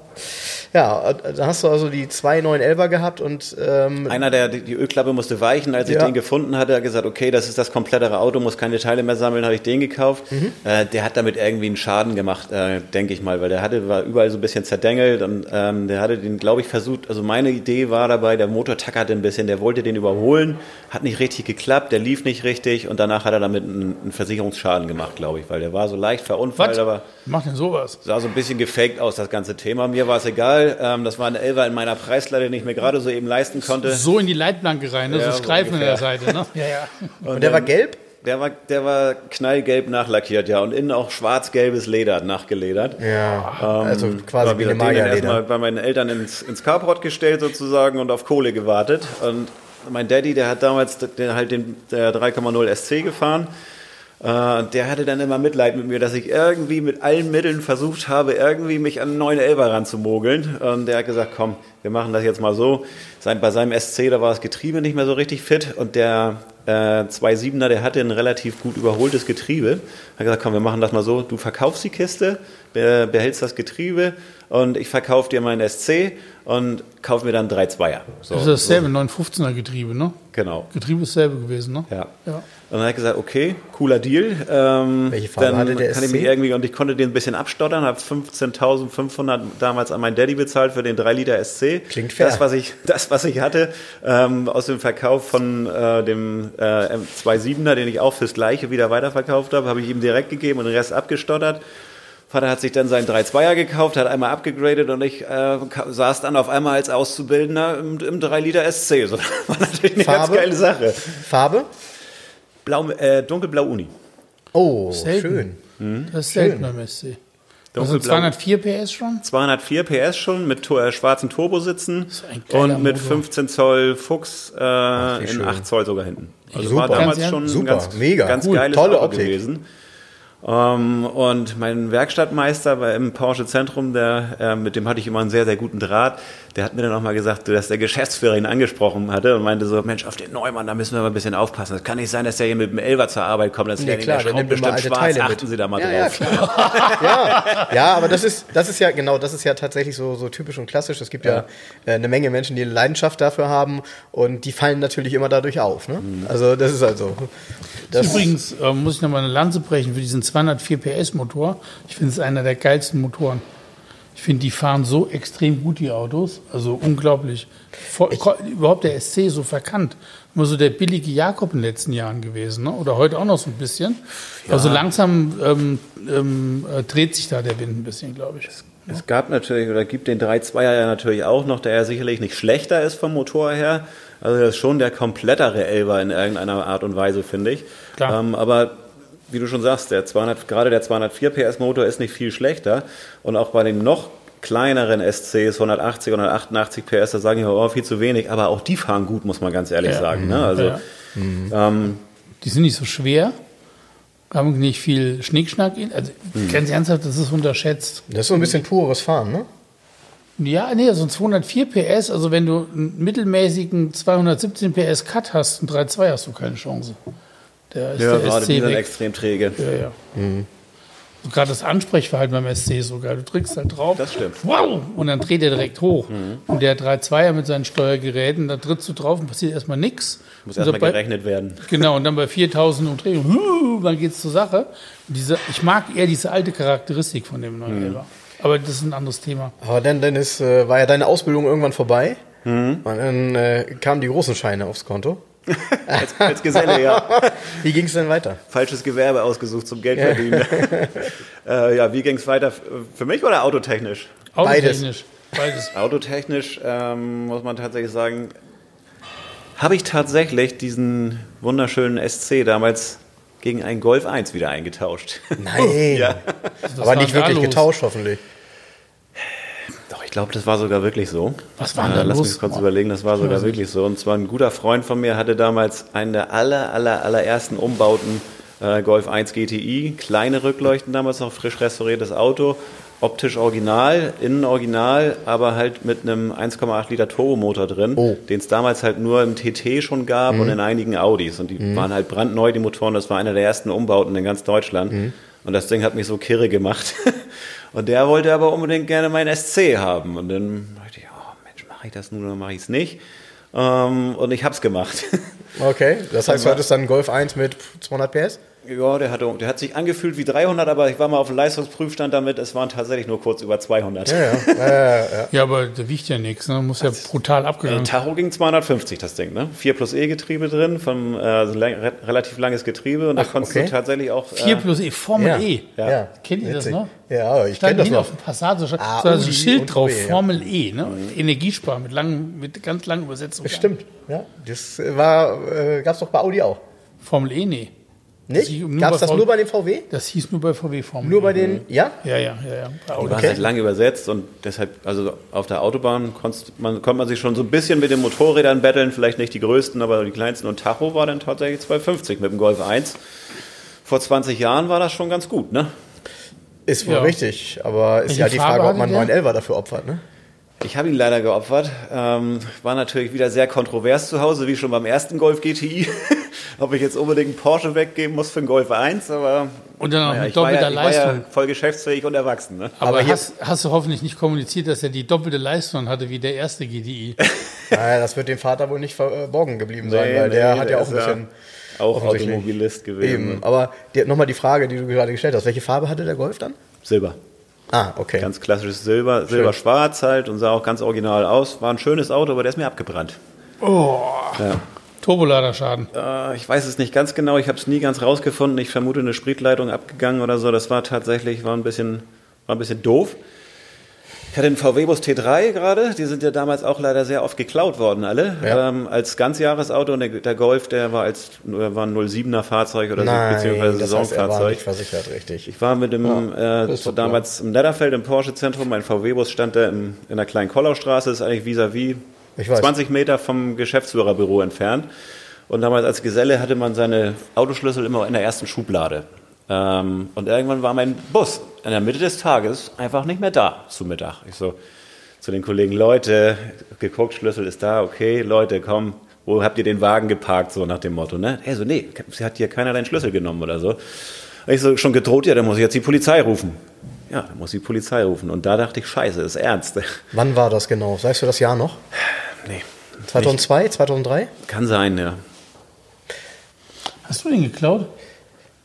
Ja, da hast du also die zwei 911er gehabt und ähm, Einer, der die die Ölklappe musste weichen, als ich Ja. den gefunden hatte, hat gesagt, okay, das ist das komplettere Auto, muss keine Teile mehr sammeln, habe ich den gekauft. Mhm. Äh, der hat damit irgendwie einen Schaden gemacht, äh, denke ich mal, weil der hatte, war überall so ein bisschen zerdengelt und ähm, der hatte den, glaube ich, versucht, also meine Idee war dabei, der Motor tackerte ein bisschen, der wollte den überholen, hat nicht richtig geklappt, der lief nicht richtig und danach hat er damit einen, einen Versicherungsschaden gemacht, glaube ich, weil der war so leicht verunfallt, Was? aber Macht denn sowas? sah so ein bisschen gefaked aus, das ganze Thema. Mir war es egal. Ähm, das war ein Elfer in meiner Preisleiter, den ich mir gerade so eben leisten konnte. So in die Leitplanke rein, ne? Ja, so Streifen an der ungefähr. Seite. Ne? Ja, ja. [laughs] und der war gelb. Der war, der war knallgelb nachlackiert, ja. Und innen auch schwarz-gelbes Leder nachgeledert. Ja, also quasi war wie eine wieder den erstmal bei meinen Eltern ins, ins Carport gestellt sozusagen und auf Kohle gewartet. Und mein Daddy, der hat damals den, halt den der 3,0 SC gefahren. Äh, der hatte dann immer Mitleid mit mir, dass ich irgendwie mit allen Mitteln versucht habe, irgendwie mich an einen neuen Elber ranzumogeln. Und der hat gesagt, komm, wir machen das jetzt mal so. Sein, bei seinem SC, da war das Getriebe nicht mehr so richtig fit und der äh, 2.7er, der hatte ein relativ gut überholtes Getriebe. Hat gesagt, komm, wir machen das mal so. Du verkaufst die Kiste, be behältst das Getriebe und ich verkaufe dir meinen SC und kauf mir dann drei Zweier. So, Das ist dasselbe, 915er Getriebe, ne? Genau. Getriebe ist dasselbe gewesen, ne? Ja. Ja. Und dann hat er gesagt, okay, cooler Deal. Ähm, Welche Farbe dann hatte der kann ich mich irgendwie und ich konnte den ein bisschen abstottern, habe 15.500 damals an meinen Daddy bezahlt für den 3 Liter SC. Klingt fair. Das, was ich, das, was ich hatte ähm, aus dem Verkauf von äh, dem äh, M27er, den ich auch fürs Gleiche wieder weiterverkauft habe, habe ich ihm direkt gegeben und den Rest abgestottert. Vater hat sich dann seinen 3-2er gekauft, hat einmal abgegradet und ich äh, saß dann auf einmal als Auszubildender im, im 3 Liter SC. So, [laughs] das war natürlich eine Farbe? ganz geile Sache. Farbe? Blau, äh, dunkelblau Uni. Oh, Selten. schön. Das ist selten beim SC. Also Dunkelblau. 204 PS schon? 204 PS schon mit to- äh, schwarzen Turbositzen und mit Motor. 15 Zoll Fuchs äh, wie in schön. 8 Zoll sogar hinten. Also Super. war damals schon super, ein ganz, mega, ganz cool, geiles tolle Auto Optik. gewesen. Ähm, und mein Werkstattmeister bei, im Porsche Zentrum, der, äh, mit dem hatte ich immer einen sehr, sehr guten Draht, der hat mir dann auch mal gesagt, dass der Geschäftsführer ihn angesprochen hatte und meinte so, Mensch, auf den Neumann, da müssen wir mal ein bisschen aufpassen. Das kann nicht sein, dass der hier mit dem Elfer zur Arbeit kommt. Das Nee, wäre klar, der der schraubt bestimmt alte schwarz. Teile mit. Achten Sie da mal ja, ja, drauf. klar. [laughs] ja, ja, aber das ist, das ist ja, genau, das ist ja tatsächlich so, so typisch und klassisch. Es gibt ja, äh, eine Menge Menschen, die eine Leidenschaft dafür haben und die fallen natürlich immer dadurch auf. Ne? Also das ist halt so. Das, Übrigens äh, muss ich nochmal eine Lanze brechen für diesen 204 PS Motor. Ich finde es einer der geilsten Motoren. Ich finde, die fahren so extrem gut, die Autos. Also unglaublich. Ko- überhaupt der SC so verkannt. Immer so der billige Jakob in den letzten Jahren gewesen. Ne? Oder heute auch noch so ein bisschen. Also langsam ähm, ähm, äh, dreht sich da der Wind ein bisschen, glaube ich. Es gab natürlich oder gibt den 3.2er ja natürlich auch noch, der ja sicherlich nicht schlechter ist vom Motor her. Also das ist schon der komplettere Elber in irgendeiner Art und Weise, finde ich. Klar. Ähm, aber wie du schon sagst, der 200, gerade der 204 PS Motor ist nicht viel schlechter. Und auch bei den noch kleineren SCs, 180, 188 PS, da sagen ich, oh, viel zu wenig. Aber auch die fahren gut, muss man ganz ehrlich Ja. sagen. Ne? Also, Ja. ähm, Die sind nicht so schwer. Haben nicht viel Schnickschnack. in- Also ganz ernsthaft, das ist unterschätzt. das ist so ein bisschen pures Fahren, ne? Ja, nee, so ein 204 PS, also wenn du einen mittelmäßigen 217 PS Cut hast, ein 3.2 hast du keine Chance. Der ist ja, der gerade SC die sind weg. extrem träge. Ja, ja. So Gerade das Ansprechverhalten beim SC ist so geil. Du drückst halt drauf. Das stimmt. Wow! Und dann dreht er direkt hoch. Und der 3.2er mit seinen Steuergeräten, da trittst du drauf und passiert erstmal nichts. Muss erstmal dabei- gerechnet werden. Genau, und dann bei 4000 Umdrehungen, dann geht's zur Sache. Und diese, ich mag eher diese alte Charakteristik von dem neuen Elber. Aber das ist ein anderes Thema. Aber dann, Dennis, äh, war ja deine Ausbildung irgendwann vorbei. Und dann äh, kamen die großen Scheine aufs Konto. Als, als Geselle, ja. [laughs] Wie ging es denn weiter? falsches Gewerbe ausgesucht zum Geld verdienen. [laughs] äh, ja, wie ging es weiter? Für mich oder autotechnisch? Autotechnisch. Beides. Autotechnisch ähm, muss man tatsächlich sagen, habe ich tatsächlich diesen wunderschönen SC damals gegen einen Golf 1 wieder eingetauscht. Nein. [laughs] ja. Aber nicht wirklich los? getauscht, hoffentlich. Ich glaube, das war sogar wirklich so. Was war denn da Lass los? mich kurz überlegen, das war sogar weiß wirklich so. Und zwar ein guter Freund von mir hatte damals einen der aller, aller, allerersten Umbauten äh, Golf 1 GTI, kleine Rückleuchten damals noch, frisch restauriertes Auto, optisch original, innen original, aber halt mit einem 1,8 Liter Turbomotor drin, Oh. den es damals halt nur im TT schon gab und in einigen Audis. Und die waren halt brandneu, die Motoren. Das war einer der ersten Umbauten in ganz Deutschland. Und das Ding hat mich so kirre gemacht. [laughs] und der wollte aber unbedingt gerne meinen SC haben. Und dann dachte ich, oh Mensch, mache ich das nun oder mache ich es nicht? Ähm, und ich hab's gemacht. [laughs] Okay, das heißt, du hattest dann Golf 1 mit 200 PS? Ja, der, hatte, der hat sich angefühlt wie 300, aber ich war mal auf dem Leistungsprüfstand damit. Es waren tatsächlich nur kurz über 200. Ja, ja. ja, ja. Ja, aber der wiegt ja nichts. Ne? Muss ja brutal Äh, abgegangen Tacho ging 250, das Ding, ne? 4 plus E-Getriebe drin, vom, äh, lang, re relativ langes Getriebe und da konntest okay. du tatsächlich auch. 4 äh, plus E, Formel Ja. E. Ja. Kennt ihr das noch? Ja, ich kenne das noch. auf dem Passat, so, Ah, so also ein Schild drauf, ja. Formel E, ne? Energiespar mit, langen, mit ganz langen Übersetzungen. Stimmt, ja. Das war, äh, gab's doch bei Audi auch. Formel E, nee. Nicht? Gab es das nur bei dem VW? Das hieß nur bei VW Formel. Nur bei den, ja? Ja, ja, ja. ja. Die Okay. halt lang übersetzt und deshalb, also auf der Autobahn konntest, man, konnte man sich schon so ein bisschen mit den Motorrädern betteln, vielleicht nicht die größten, aber die kleinsten. Und Tacho war dann tatsächlich 250 mit dem Golf 1. Vor 20 Jahren war das schon ganz gut, ne? Ist wohl Ja. richtig, aber ist ja die Frage, ob man der? 911 dafür opfert, ne? Ich habe ihn leider geopfert. Ähm, war natürlich wieder sehr kontrovers zu Hause, wie schon beim ersten Golf GTI. [laughs] Ob ich jetzt unbedingt einen Porsche weggeben muss für einen Golf 1, aber Und dann auch naja, mit doppelter ja, war ja Leistung. voll geschäftsfähig und erwachsen. Ne? Aber, Aber hast, hast du hoffentlich nicht kommuniziert, dass er die doppelte Leistung hatte wie der erste GTI? [laughs] Naja, das wird dem Vater wohl nicht verborgen geblieben sein, Nee, weil der nee, hat der ja auch ein ist ja bisschen. Auch. Automobilist gewesen. Eben. Aber nochmal die Frage, die du gerade gestellt hast. Welche Farbe hatte der Golf dann? Silber. Ah, okay. Ganz klassisches Silber, Silber-Schwarz halt und sah auch ganz original aus. War ein schönes Auto, aber der ist mir abgebrannt. Oh, Ja. Turboladerschaden. Äh, ich weiß es nicht ganz genau, ich habe es nie ganz rausgefunden. Ich vermute eine Spritleitung abgegangen oder so. Das war tatsächlich, war ein bisschen, war ein bisschen doof. Ich hatte einen VW-Bus T3 gerade, die sind ja damals auch leider sehr oft geklaut worden, alle. Ja. Ähm, als Ganzjahresauto und der, der Golf, der war als war ein 07er Fahrzeug oder so, Nein, beziehungsweise das heißt, er war Saisonfahrzeug. nicht versichert, richtig. Ich war mit dem, Ja, äh, so doch klar. damals im Netterfeld im Porsche-Zentrum. Mein VW-Bus stand da im, in der kleinen Kollaustraße, ist eigentlich vis-à-vis weiß. 20 Meter vom Geschäftsführerbüro entfernt. Und damals als Geselle hatte man seine Autoschlüssel immer in der ersten Schublade. Ähm, und irgendwann war mein Bus in der Mitte des Tages einfach nicht mehr da zu Mittag. Ich so zu den Kollegen, Leute, geguckt, Schlüssel ist da, okay, Leute, komm, wo habt ihr den Wagen geparkt, so nach dem Motto, ne? Hey, so, nee, sie hat hier keiner deinen Schlüssel genommen oder so. Und ich so schon gedroht, ja, dann muss ich jetzt die Polizei rufen. Ja, dann muss ich die Polizei rufen. Und da dachte ich, scheiße, das ist ernst. [laughs] Wann war das genau? Sagst du das Jahr noch? nee, 2002, 2003? kann sein, ja. Hast du den geklaut?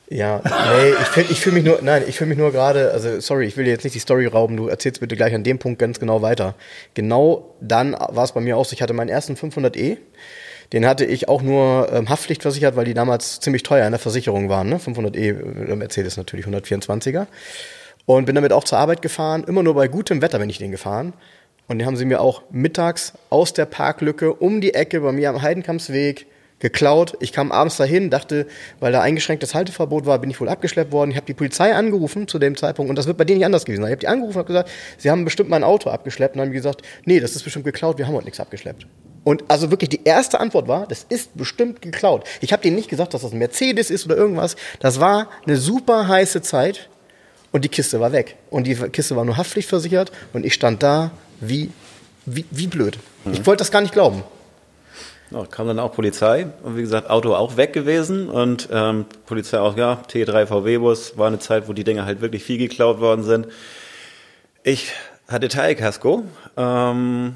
Ja, nee, ich fühle ich fühl mich nur, nein, ich fühle mich nur gerade, also sorry, ich will dir jetzt nicht die Story rauben, du erzählst bitte gleich an dem Punkt ganz genau weiter. Genau dann war es bei mir auch so, ich hatte meinen ersten 500e, den hatte ich auch nur ähm, Haftpflichtversichert, weil die damals ziemlich teuer in der Versicherung waren, ne? 500e, äh, Mercedes natürlich, 124er. Und bin damit auch zur Arbeit gefahren, immer nur bei gutem Wetter bin ich den gefahren. Und den haben sie mir auch mittags aus der Parklücke um die Ecke bei mir am Heidenkampsweg geklaut. Ich kam abends dahin, dachte, weil da eingeschränktes Halteverbot war, bin ich wohl abgeschleppt worden. Ich habe die Polizei angerufen zu dem Zeitpunkt und das wird bei denen nicht anders gewesen sein. Ich habe die angerufen und gesagt, sie haben bestimmt mein Auto abgeschleppt und haben gesagt, nee, das ist bestimmt geklaut, wir haben heute nichts abgeschleppt. Und also wirklich die erste Antwort war, das ist bestimmt geklaut. Ich habe denen nicht gesagt, dass das ein Mercedes ist oder irgendwas. Das war eine super heiße Zeit und die Kiste war weg. Und die Kiste war nur haftpflichtversichert und ich stand da wie, wie, wie blöd. Ich wollte das gar nicht glauben. Ja, kam dann auch Polizei und wie gesagt, Auto auch weg gewesen und ähm, Polizei auch, ja, T3 VW-Bus, war eine Zeit, wo die Dinger halt wirklich viel geklaut worden sind. Ich hatte Teilkasko, ähm,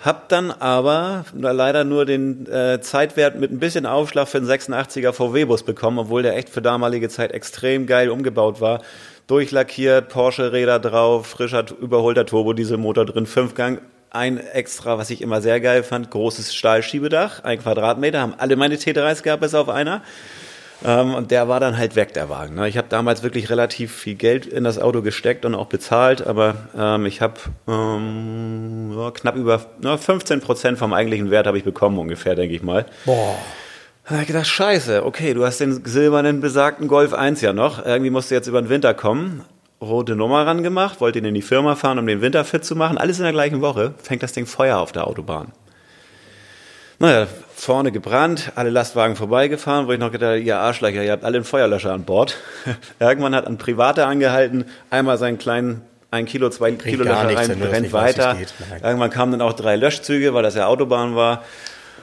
hab dann aber leider nur den äh, Zeitwert mit ein bisschen Aufschlag für einen 86er VW-Bus bekommen, obwohl der echt für damalige Zeit extrem geil umgebaut war. Durchlackiert, Porsche-Räder drauf, frischer, überholter Turbodieselmotor drin, Fünfgang, ein extra, was ich immer sehr geil fand, großes Stahlschiebedach, ein Quadratmeter, haben alle meine T3s gehabt, bis auf einer. Ähm, und der war dann halt weg, der Wagen. Ne? Ich habe damals wirklich relativ viel Geld in das Auto gesteckt und auch bezahlt, aber ähm, ich habe ähm, ja, knapp über na, 15 Prozent vom eigentlichen Wert habe ich bekommen ungefähr, denke ich mal. Boah. Da habe ich gedacht, scheiße, okay, du hast den silbernen besagten Golf 1 ja noch. Irgendwie musst du jetzt über den Winter kommen. Rote Nummer ran gemacht, wollte ihn in die Firma fahren, um den Winter fit zu machen. Alles in der gleichen Woche. Fängt das Ding Feuer auf der Autobahn. Naja, vorne gebrannt, alle Lastwagen vorbeigefahren, wo ich noch gedacht habe, ihr Arschlöcher, ihr habt alle einen Feuerlöscher an Bord. [laughs] Irgendwann hat ein Privater angehalten, einmal seinen kleinen ein Kilo, zwei Kilo gar Löcher nichts, rein, brennt nicht weiter. Irgendwann kamen dann auch drei Löschzüge, weil das ja Autobahn war.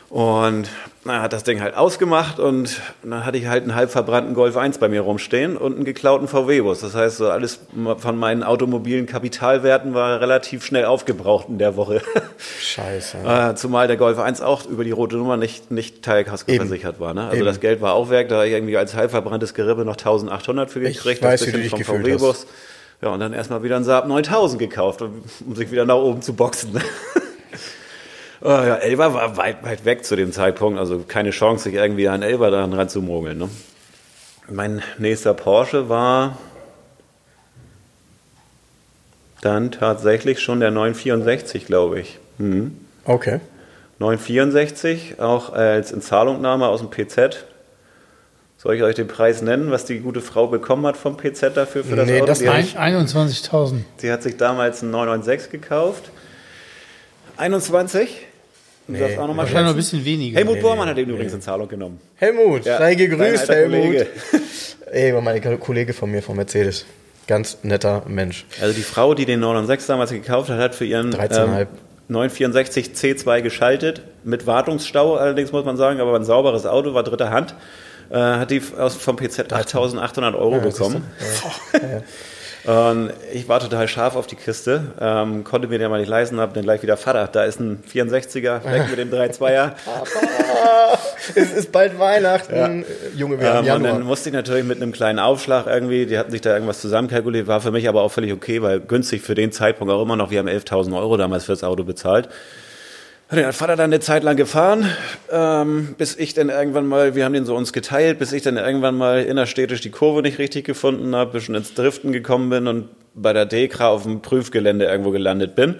Und na, hat das Ding halt ausgemacht und dann hatte ich halt einen halb verbrannten Golf 1 bei mir rumstehen und einen geklauten VW-Bus. Das heißt, so alles von meinen automobilen Kapitalwerten war relativ schnell aufgebraucht in der Woche. [laughs] Scheiße. Äh, Zumal der Golf 1 auch über die rote Nummer nicht, nicht Teilkasko versichert war. Ne? Also Eben. das Geld war auch weg, da habe ich irgendwie als halb verbranntes Gerippe noch 1800 für Ich gekriegt. weiß, das bisschen vom VW-Bus. Ja, und dann erstmal wieder ein Saab 9000 gekauft, um um sich wieder nach oben zu boxen. [laughs] Oh ja, Elber war weit, weit weg zu dem Zeitpunkt, also keine Chance, sich irgendwie an Elber daran ranzumogeln. Ne? Mein nächster Porsche war dann tatsächlich schon der 964, glaube ich. Mhm. Okay. 964, auch als Inzahlungnahme aus dem PZ. Soll ich euch den Preis nennen, was die gute Frau bekommen hat vom PZ dafür für das Nee, Auto? das Die hat- Ein- 21.000. Sie hat sich damals einen 996 gekauft. 21? Du Nee, darfst auch noch mal Wahrscheinlich noch ein schätzen. bisschen weniger. Helmut Bormann hat den übrigens in Zahlung genommen. Helmut, Ja, sei dein gegrüßt, Helmut. Kollege. [laughs] Ey, war mein Kollege von mir von Mercedes. Ganz netter Mensch. Also die Frau, die den 996 damals gekauft hat, hat für ihren 13,5. 964 C2 geschaltet, mit Wartungsstau allerdings muss man sagen, aber ein sauberes Auto, war dritter Hand, äh, hat die aus, vom PZ 8.800 Euro Ja, bekommen. [laughs] Und ich war total scharf auf die Kiste, ähm, konnte mir den mal nicht leisten, hab dann gleich wieder Vater. Da ist ein 64er, weg mit dem 3.2er. [laughs] es ist bald Weihnachten. Junge, wir haben Ähm, und dann Januar. musste ich natürlich mit einem kleinen Aufschlag irgendwie, die hatten sich da irgendwas zusammenkalkuliert, war für mich aber auch völlig okay, weil günstig für den Zeitpunkt auch immer noch, wir haben 11.000 Euro damals fürs Auto bezahlt. Hat den Vater dann eine Zeit lang gefahren, ähm, bis ich dann irgendwann mal, wir haben den so uns geteilt, bis ich dann irgendwann mal innerstädtisch die Kurve nicht richtig gefunden habe, bisschen ins Driften gekommen bin und bei der Dekra auf dem Prüfgelände irgendwo gelandet bin.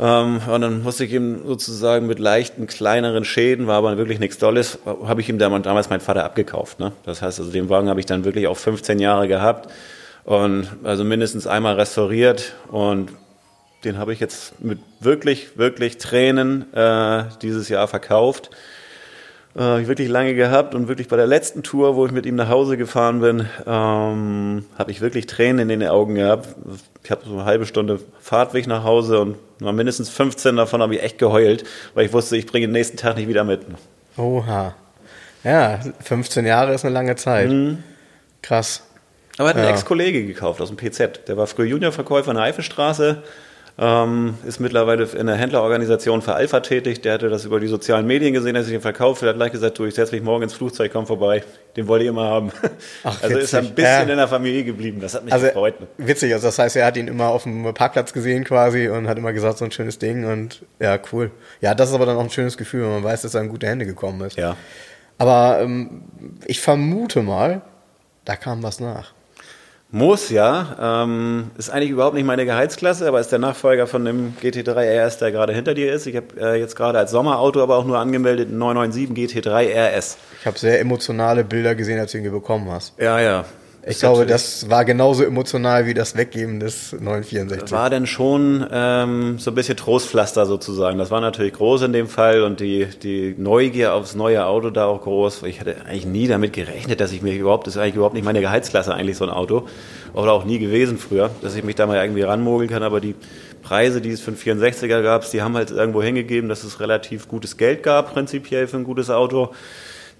Ähm, und dann musste ich ihm sozusagen mit leichten, kleineren Schäden, war aber wirklich nichts Dolles, habe ich ihm damals meinen Vater abgekauft. Ne? Das heißt, also den Wagen habe ich dann wirklich auch 15 Jahre gehabt und also mindestens einmal restauriert und den habe ich jetzt mit wirklich, wirklich Tränen äh, dieses Jahr verkauft. Äh, wirklich lange gehabt und wirklich bei der letzten Tour, wo ich mit ihm nach Hause gefahren bin, ähm, habe ich wirklich Tränen in den Augen gehabt. Ich habe so eine halbe Stunde Fahrtweg nach Hause und mal mindestens 15 davon habe ich echt geheult, weil ich wusste, ich bringe den nächsten Tag nicht wieder mit. Oha. Ja, 15 Jahre ist eine lange Zeit. Mhm. Krass. Aber hat ein Ja. Ex-Kollege gekauft aus dem PZ. Der war früher Juniorverkäufer in der Eifelstraße, ähm, ist mittlerweile in der Händlerorganisation für Alpha tätig. Der hatte das über die sozialen Medien gesehen, dass ich den verkauft. Er hat gleich gesagt, du, ich setze mich morgen ins Flugzeug, komm vorbei. Den wollte ich immer haben. Ach, [laughs] also ist er ein witzig. bisschen Ja. in der Familie geblieben. Das hat mich Also gefreut. witzig, also das heißt, er hat ihn immer auf dem Parkplatz gesehen quasi und hat immer gesagt, so ein schönes Ding und ja, cool. Ja, das ist aber dann auch ein schönes Gefühl, wenn man weiß, dass er in gute Hände gekommen ist. Ja. Aber ähm, ich vermute mal, da kam was nach. Muss ja. Ähm, ist eigentlich überhaupt nicht meine Gehaltsklasse, aber ist der Nachfolger von dem GT3 RS, der gerade hinter dir ist. Ich habe äh, jetzt gerade als Sommerauto aber auch nur angemeldet einen 997 GT3 RS. Ich habe sehr emotionale Bilder gesehen, als du ihn gebekommen hast. Ja, ja. Ich glaube, das war genauso emotional wie das Weggeben des 964. war dann schon ähm, so ein bisschen Trostpflaster sozusagen. Das war natürlich groß in dem Fall und die, die Neugier aufs neue Auto da auch groß. Ich hätte eigentlich nie damit gerechnet, dass ich mir überhaupt, das ist eigentlich überhaupt nicht meine Gehaltsklasse eigentlich so ein Auto. Oder auch nie gewesen früher, dass ich mich da mal irgendwie ranmogeln kann, aber die Preise, die es für einen 64er gab, die haben halt irgendwo hingegeben, dass es relativ gutes Geld gab, prinzipiell für ein gutes Auto.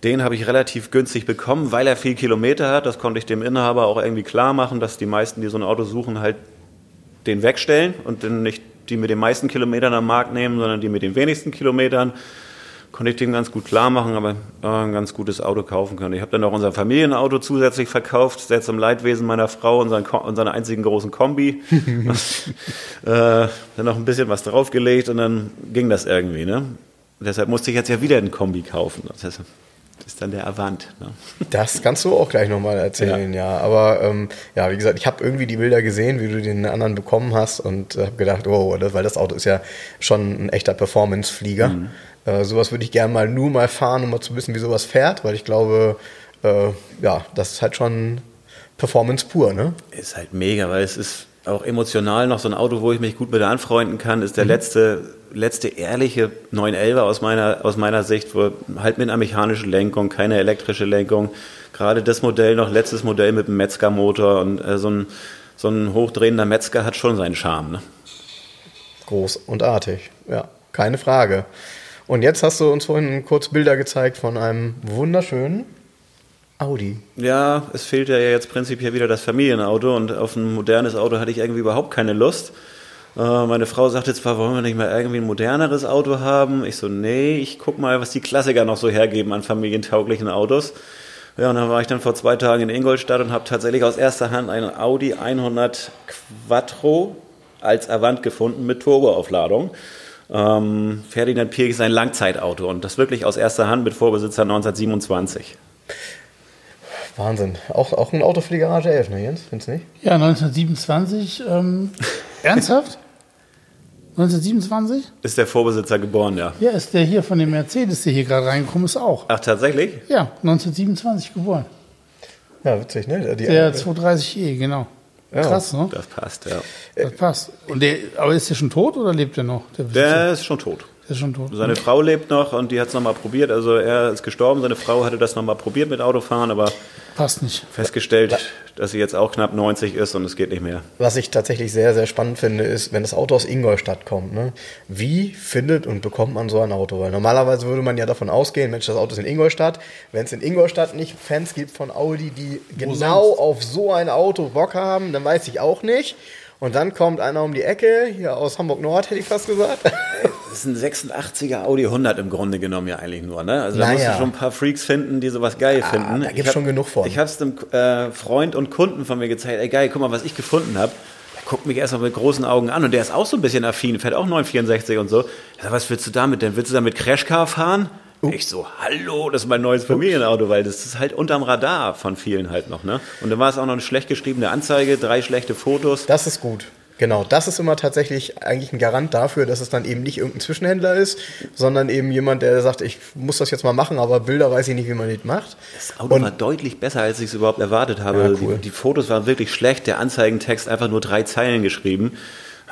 Den habe ich relativ günstig bekommen, weil er viel Kilometer hat. Das konnte ich dem Inhaber auch irgendwie klar machen, dass die meisten, die so ein Auto suchen, halt den wegstellen und dann nicht die mit den meisten Kilometern am Markt nehmen, sondern die mit den wenigsten Kilometern. Konnte ich dem ganz gut klar machen, aber äh, ein ganz gutes Auto kaufen können. Ich habe dann auch unser Familienauto zusätzlich verkauft, sehr zum Leidwesen meiner Frau, unseren, unseren einzigen großen Kombi. [laughs] [laughs] äh, dann noch ein bisschen was draufgelegt und dann ging das irgendwie. Ne? Deshalb musste ich jetzt ja wieder einen Kombi kaufen. Das das ist dann der Avant. Ne? Das kannst du auch gleich nochmal erzählen, ja. Aber ähm, ja, wie gesagt, ich habe irgendwie die Bilder gesehen, wie du den anderen bekommen hast und habe gedacht, oh, das, weil das Auto ist ja schon ein echter Performance-Flieger. Mhm. Äh, sowas würde ich gerne mal nur mal fahren, um mal zu wissen, wie sowas fährt, weil ich glaube, äh, ja, das ist halt schon Performance pur, ne? Ist halt mega, weil es ist auch emotional noch so ein Auto, wo ich mich gut mit anfreunden kann, ist der letzte, letzte ehrliche 911 aus meiner, aus meiner Sicht, wo halt mit einer mechanischen Lenkung, keine elektrische Lenkung. Gerade das Modell noch, letztes Modell mit einem Metzger-Motor und äh, so, ein, so ein hochdrehender Metzger hat schon seinen Charme. Ne? Groß und artig, ja, keine Frage. Und jetzt hast du uns vorhin kurz Bilder gezeigt von einem wunderschönen Audi. Ja, es fehlt ja jetzt prinzipiell wieder das Familienauto und auf ein modernes Auto hatte ich irgendwie überhaupt keine Lust. Äh, meine Frau sagte zwar, wollen wir nicht mal irgendwie ein moderneres Auto haben? Ich so, nee, ich guck mal, was die Klassiker noch so hergeben an familientauglichen Autos. Ja, und dann war ich dann vor zwei Tagen in Ingolstadt und habe tatsächlich aus erster Hand einen Audi 100 Quattro als Avant gefunden mit Turboaufladung. Ähm, Ferdinand Pirch ist ein Langzeitauto und das wirklich aus erster Hand mit Vorbesitzer 1927. Wahnsinn. Auch, auch ein Auto für die Garage 11, ne Jens? Findest du nicht? Ja, 1927. Ähm, [laughs] ernsthaft? 1927? Ist der Vorbesitzer geboren, ja. Ja, ist der hier von dem Mercedes, der hier gerade reingekommen ist, auch. Ach, tatsächlich? Ja, 1927 geboren. Ja, witzig, ne? Die, Der 230e, genau. Ja. Krass, ne? Das passt, ja. Das passt. Und der, aber ist der schon tot oder lebt er noch? Der? Der ist schon tot. der ist schon tot. Seine Frau lebt noch und die hat es nochmal probiert. Also er ist gestorben, seine Frau hatte das nochmal probiert mit Autofahren, aber Passt nicht. festgestellt, dass sie jetzt auch knapp 90 ist und es geht nicht mehr. Was ich tatsächlich sehr, sehr spannend finde, ist, wenn das Auto aus Ingolstadt kommt, ne? wie findet und bekommt man so ein Auto? Weil normalerweise würde man ja davon ausgehen, Mensch, das Auto ist in Ingolstadt. Wenn es in Ingolstadt nicht Fans gibt von Audi, die genau sonst? auf so ein Auto Bock haben, dann weiß ich auch nicht. Und dann kommt einer um die Ecke, hier aus Hamburg-Nord, hätte ich fast gesagt. [laughs] Das ist ein 86er Audi 100 im Grunde genommen ja eigentlich nur. Ne? Also da Naja. musst du schon ein paar Freaks finden, die sowas geil finden. da gibt's Ich hab- schon genug von. Ich habe es einem äh, Freund und Kunden von mir gezeigt. Ey geil, guck mal, was ich gefunden habe. Der guckt mich erstmal mit großen Augen an und der ist auch so ein bisschen affin, fährt auch 964 und so. Ich sag, was willst du damit denn? Willst du damit Crashcar fahren? Uh. Ich so, hallo, das ist mein neues Familienauto, weil das ist halt unterm Radar von vielen halt noch. Ne? Und dann war es auch noch eine schlecht geschriebene Anzeige, drei schlechte Fotos. Das ist gut. Genau, das ist immer tatsächlich eigentlich ein Garant dafür, dass es dann eben nicht irgendein Zwischenhändler ist, sondern eben jemand, der sagt, ich muss das jetzt mal machen, aber Bilder weiß ich nicht, wie man das macht. Das Auto war deutlich besser, als ich es überhaupt erwartet habe. Ja, cool. die, die Fotos waren wirklich schlecht, der Anzeigentext einfach nur drei Zeilen geschrieben.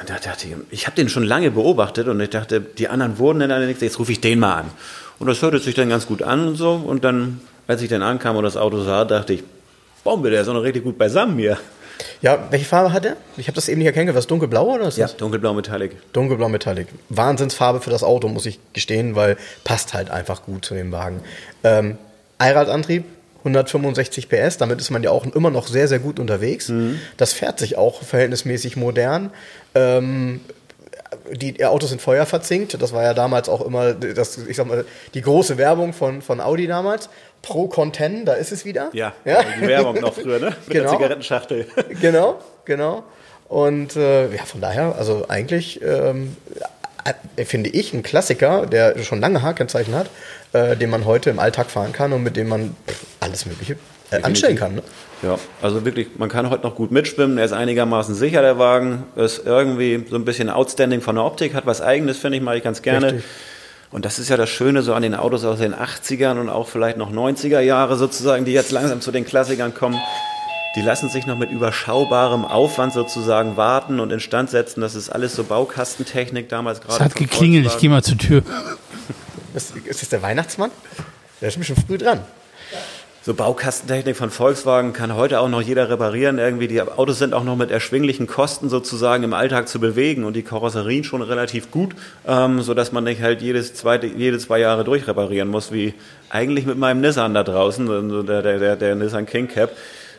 Und da dachte ich, ich habe den schon lange beobachtet und ich dachte, die anderen wurden dann nichts, jetzt rufe ich den mal an. Und das hörte sich dann ganz gut an und so. Und dann, als ich dann ankam und das Auto sah, dachte ich, Bombe, der ist auch noch richtig gut beisammen hier. Ja, welche Farbe hat er? Ich habe das eben nicht erkennen, was dunkelblau oder ist das? Dunkelblau Metallic. Dunkelblau Metallic. Wahnsinnsfarbe für das Auto, muss ich gestehen, weil passt halt einfach gut zu dem Wagen. Ähm, Allradantrieb, 165 PS, damit ist man ja auch immer noch sehr, sehr gut unterwegs. Das fährt sich auch verhältnismäßig modern. Ähm, die Autos sind feuerverzinkt. Das war ja damals auch immer, das, ich sag mal, die große Werbung von, von Audi damals. Pro Content, da ist es wieder. Ja, ja? die Werbung noch früher, ne? Mit Genau. der Zigarettenschachtel. [laughs] genau, genau. Und äh, ja, von daher, also eigentlich ähm, äh, finde ich ein Klassiker, der schon lange H-Kennzeichen hat, äh, den man heute im Alltag fahren kann und mit dem man pff, alles Mögliche äh, anstellen kann. Ne? Ja, also wirklich, man kann heute noch gut mitschwimmen. Er ist einigermaßen sicher, der Wagen. Ist irgendwie so ein bisschen outstanding von der Optik, hat was Eigenes, finde ich, mache ich ganz gerne. Richtig. Und das ist ja das Schöne so an den Autos aus den 80ern und auch vielleicht noch 90er Jahre sozusagen, die jetzt langsam zu den Klassikern kommen. Die lassen sich noch mit überschaubarem Aufwand sozusagen warten und instand setzen. Das ist alles so Baukastentechnik damals gerade. Es hat geklingelt, ich Volkswagen. gehe mal zur Tür. Ist, ist das der Weihnachtsmann? Der ist schon früh dran. So Baukastentechnik von Volkswagen kann heute auch noch jeder reparieren. Irgendwie die Autos sind auch noch mit erschwinglichen Kosten sozusagen im Alltag zu bewegen und die Karosserien schon relativ gut, ähm, so dass man nicht halt jedes zweite, jede zwei Jahre durchreparieren muss, wie eigentlich mit meinem Nissan da draußen, der, der, der, der Nissan King Cap.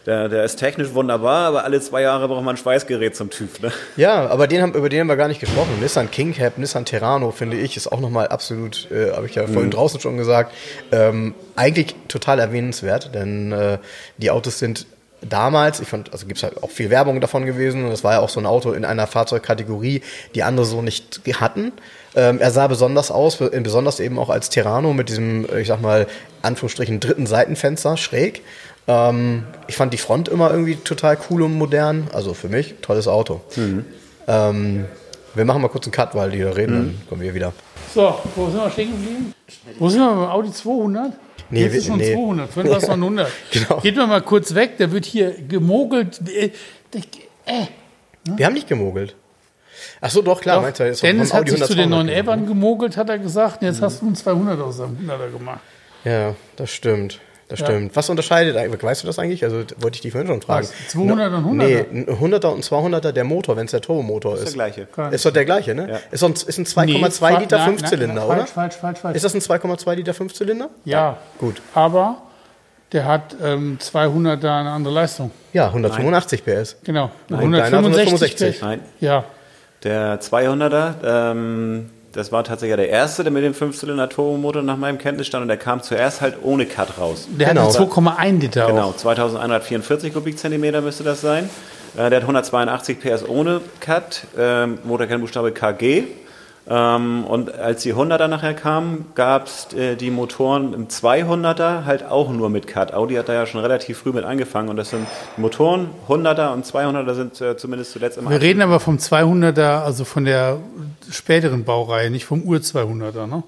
Der, der ist technisch wunderbar, aber alle zwei Jahre braucht man ein Schweißgerät zum TÜV. Ne? Ja, aber den haben, über den haben wir gar nicht gesprochen. Nissan King Cab, Nissan Terrano, finde ich, ist auch nochmal absolut, äh, habe ich ja vorhin draußen schon gesagt, ähm, eigentlich total erwähnenswert, denn äh, die Autos sind damals, ich fand, also gibt es halt auch viel Werbung davon gewesen und es war ja auch so ein Auto in einer Fahrzeugkategorie, die andere so nicht hatten. Ähm, er sah besonders aus, be- besonders eben auch als Terrano mit diesem, äh, ich sag mal, Anführungsstrichen dritten Seitenfenster, schräg. Ähm, ich fand die Front immer irgendwie total cool und modern. Also für mich, tolles Auto. Ähm, wir machen mal kurz einen Cut, weil die da reden, dann kommen wir wieder. So, wo sind wir stehen geblieben? Wo sind wir beim Audi 200? Nee, Jetzt ist schon nee. 200, vorhin war es noch ein 100. Genau. Geht mal mal kurz weg, der wird hier gemogelt. Äh, äh. Wir haben nicht gemogelt. Ach so, doch, klar. Doch, meinst du, ist Dennis hat Audi sich zu den 100 neuen gekommen. Evern gemogelt, hat er gesagt. Jetzt hast du einen 200 aus seinem 100er gemacht. Ja, das stimmt. Das Ja. stimmt. Was unterscheidet eigentlich? Weißt du das eigentlich? Also wollte ich dich vorhin schon fragen. Was? 200 und 100er? Nee, ein 100er und 200er der Motor, wenn es der Turbomotor ist. Ist der gleiche. Ist doch der gleiche, ne? Ja. Ist, ein, ist ein 2,2 Nee, Liter nein, Fünfzylinder, nein, oder? Falsch, falsch, falsch, falsch. Ist das ein 2,2 Liter Fünfzylinder? ja, Gut. aber der hat ähm, 200 da eine andere Leistung. Ja, 185 PS. Genau. Nein, deiner hat 165. Nein, Ja, Der 200er, ähm, das war tatsächlich der erste, der mit dem 5-Zylinder-Turbomotor nach meinem Kenntnisstand und der kam zuerst halt ohne Cut raus. der Genau. hat 2,1 Liter Genau, auch. 2144 Kubikzentimeter müsste das sein. Äh, der hat 182 PS ohne Cut, ähm, Motorkennbuchstabe KG. Ähm, und als die 100er nachher kamen, gab es äh, die Motoren im 200er halt auch nur mit Cut. Audi hat da ja schon relativ früh mit angefangen und das sind Motoren, 100er und 200er sind äh, zumindest zuletzt im Wir reden aber vom 200er, also von der späteren Baureihe, nicht vom Ur-200er, ne?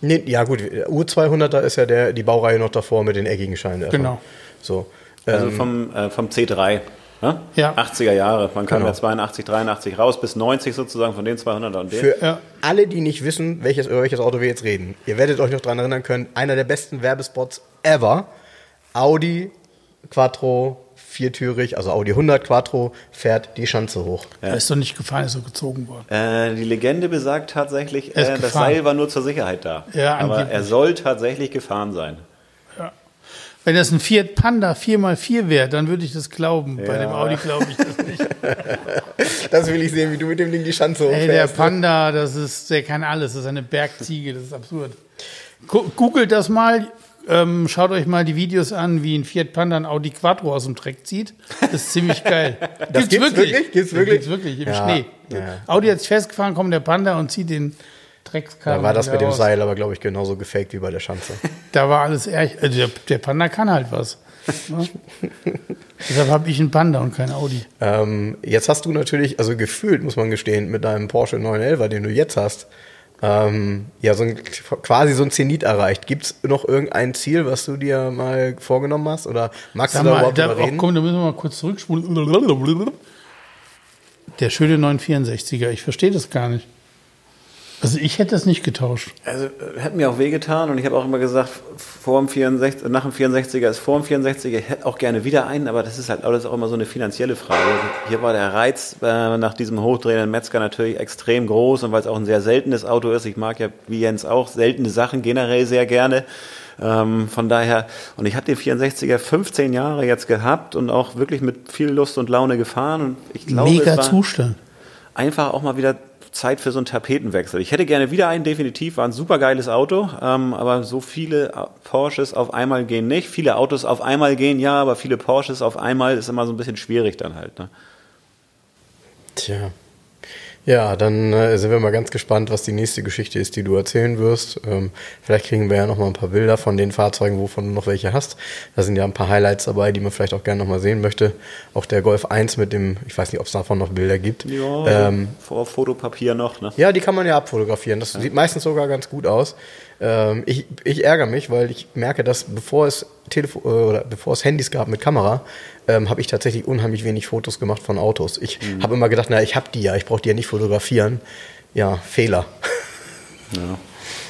Nee, ja gut, U200er ist ja der, die Baureihe noch davor mit den eckigen Scheinwerfern. Genau. So. Also Ähm, vom, äh, vom C3. Ne? Ja. 80er Jahre. Man kam Genau. ja 82, 83 raus, bis 90 sozusagen von den 200er und den. für Ja. alle, die nicht wissen, welches, über welches Auto wir jetzt reden, ihr werdet euch noch daran erinnern können, einer der besten Werbespots ever. Audi Quattro, viertürig, also Audi 100 Quattro, fährt die Schanze hoch. Er ist doch nicht gefahren, ist so gezogen worden. Äh, die Legende besagt tatsächlich, Er äh, das gefahren. Seil war nur zur Sicherheit da. Ja, Aber er soll tatsächlich gefahren sein. Wenn das ein Fiat Panda 4x4 wäre, dann würde ich das glauben. Bei dem Audi glaube ich das nicht. [laughs] Das will ich sehen, wie du mit dem Ding die Schanze Ey, der hochfährst. Panda, das ist, der kann alles. Das ist eine Bergziege, das ist absurd. Googelt das mal, ähm, schaut euch mal die Videos an, wie ein Fiat Panda ein Audi Quattro aus dem Dreck zieht. Das ist ziemlich geil. [laughs] Das gibt's wirklich? Gibt's wirklich? Gibt's wirklich, im Ja, Schnee. ja. Audi hat sich festgefahren, kommt der Panda und zieht den Dreckskarren da war das mit dem raus. Seil aber, glaube ich, genauso gefaked wie bei der Schanze. [laughs] Da war alles ehrlich. Also der, der Panda kann halt was. Ne? [laughs] Deshalb habe ich einen Panda und kein Audi. ähm, jetzt hast du natürlich, also gefühlt, muss man gestehen, mit deinem Porsche 911, den du jetzt hast, ähm, ja, so ein, quasi so ein Zenit erreicht. Gibt es noch irgendein Ziel, was du dir mal vorgenommen hast? Oder magst Sag du da mal, überhaupt da, reden? komm, da müssen wir mal kurz zurückspulen. Der schöne 964er, ich verstehe das gar nicht. Also ich hätte das nicht getauscht. Also äh, hat mir auch wehgetan und ich habe auch immer gesagt, vor dem 64, nach dem 64er ist vor dem 64er, ich hätte auch gerne wieder einen, aber das ist halt alles auch immer so eine finanzielle Frage. Hier war der Reiz äh, nach diesem hochdrehenden Metzger natürlich extrem groß und weil es auch ein sehr seltenes Auto ist, ich mag ja wie Jens auch seltene Sachen generell sehr gerne. Ähm, von daher, und ich hatte den 64er 15 Jahre jetzt gehabt und auch wirklich mit viel Lust und Laune gefahren und ich glaube, Mega Zustand. einfach auch mal wieder Zeit für so einen Tapetenwechsel. Ich hätte gerne wieder einen, definitiv, war ein super geiles Auto, ähm, aber so viele äh, Porsches auf einmal gehen nicht. Viele Autos auf einmal gehen, ja, aber viele Porsches auf einmal ist immer so ein bisschen schwierig dann halt. Ne? Tja. Ja, dann äh, sind wir mal ganz gespannt, was die nächste Geschichte ist, die du erzählen wirst. Ähm, vielleicht kriegen wir ja noch mal ein paar Bilder von den Fahrzeugen, wovon du noch welche hast. Da sind ja ein paar Highlights dabei, die man vielleicht auch gerne noch mal sehen möchte. Auch der Golf 1 mit dem, ich weiß nicht, ob es davon noch Bilder gibt. Ja, Ähm, vor Fotopapier noch. Ne? ja, die kann man ja abfotografieren. Das sieht meistens sogar ganz gut aus. Ähm, ich, ich ärgere mich, weil ich merke, dass bevor es Telefo äh, oder bevor es Handys gab mit Kamera, ähm, habe ich tatsächlich unheimlich wenig Fotos gemacht von Autos. Ich habe immer gedacht, na, ich habe die ja, ich brauche die ja nicht fotografieren. Ja, Fehler. Ja.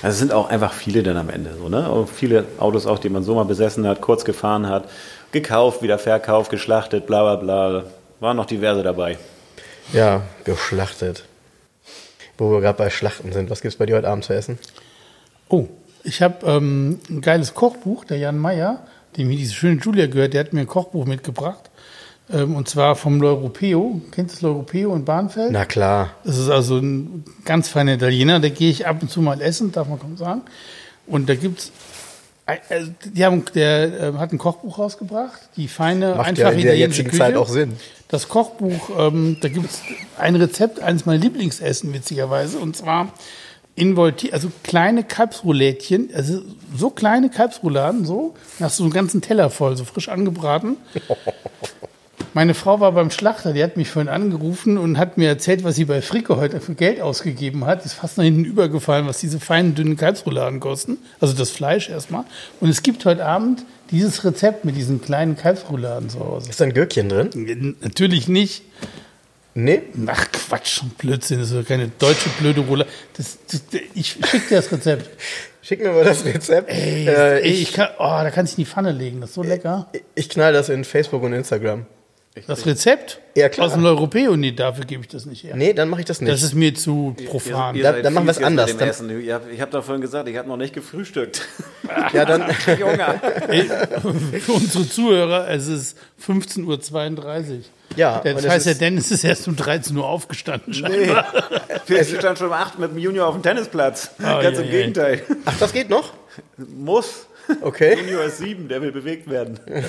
Also es sind auch einfach viele dann am Ende so, ne? Auch viele Autos auch, die man so mal besessen hat, kurz gefahren hat, gekauft, wieder verkauft, geschlachtet, bla bla bla. Waren noch diverse dabei. Ja, geschlachtet. Wo wir gerade bei Schlachten sind. Was gibt's bei dir heute Abend zu essen? Oh, ich habe ähm, ein geiles Kochbuch, der Jan Meyer, dem hier diese schöne Julia gehört, der hat mir ein Kochbuch mitgebracht. Ähm, und zwar vom L'Europeo. Kennst du das L'Europeo in Bahnfeld? Na klar. Das ist also ein ganz feiner Italiener, da gehe ich ab und zu mal essen, darf man kaum sagen. Und da gibt's, also die haben, der äh, hat ein Kochbuch rausgebracht, die feine, Macht ja einfache in der jetzigen Küche. Zeit auch Sinn. Das Kochbuch, ähm, da gibt's ein Rezept, eines meiner Lieblingsessen, witzigerweise, und zwar involtiert, also kleine Kalbsroulätchen, also so kleine Kalbsrouladen, so, dann hast du einen ganzen Teller voll, so frisch angebraten. [laughs] Meine Frau war beim Schlachter, die hat mich vorhin angerufen und hat mir erzählt, was sie bei Fricke heute für Geld ausgegeben hat. Ist fast nach hinten übergefallen, was diese feinen, dünnen Kalbsrouladen kosten. Also das Fleisch erstmal. Und es gibt heute Abend dieses Rezept mit diesen kleinen Kalbsrouladen zu Hause. Ist da ein Gürkchen drin? Natürlich nicht. Nee. Ach Quatsch, Blödsinn, das ist doch keine deutsche blöde Roulade. Das, das, ich schick dir das Rezept. Schick mir mal das Rezept. Ey, Äh, ey, ich, ich kann, oh, da kannst du in die Pfanne legen, das ist so lecker. ich knall das in Facebook und Instagram. Das Rezept Ja, klar. aus dem Europeo, nee, dafür gebe ich das nicht her. Nee, dann mache ich das nicht. Das ist mir zu profan. Ihr Da- seid dann machen wir es anders. Ich habe hab doch vorhin gesagt, ich habe noch nicht gefrühstückt. [laughs] ja, dann, [laughs] Junge. Ey, [laughs] Für unsere Zuhörer, es ist 15.32 Uhr. Ja, Das heißt, der Dennis ist erst um 13 Uhr aufgestanden. scheinbar. [laughs] Wir standen schon um 8 mit dem Junior auf dem Tennisplatz. Oh, Ganz ja, im ja. Gegenteil. ach, das geht noch? Muss. Okay. Junior ist 7, der will bewegt werden. [laughs]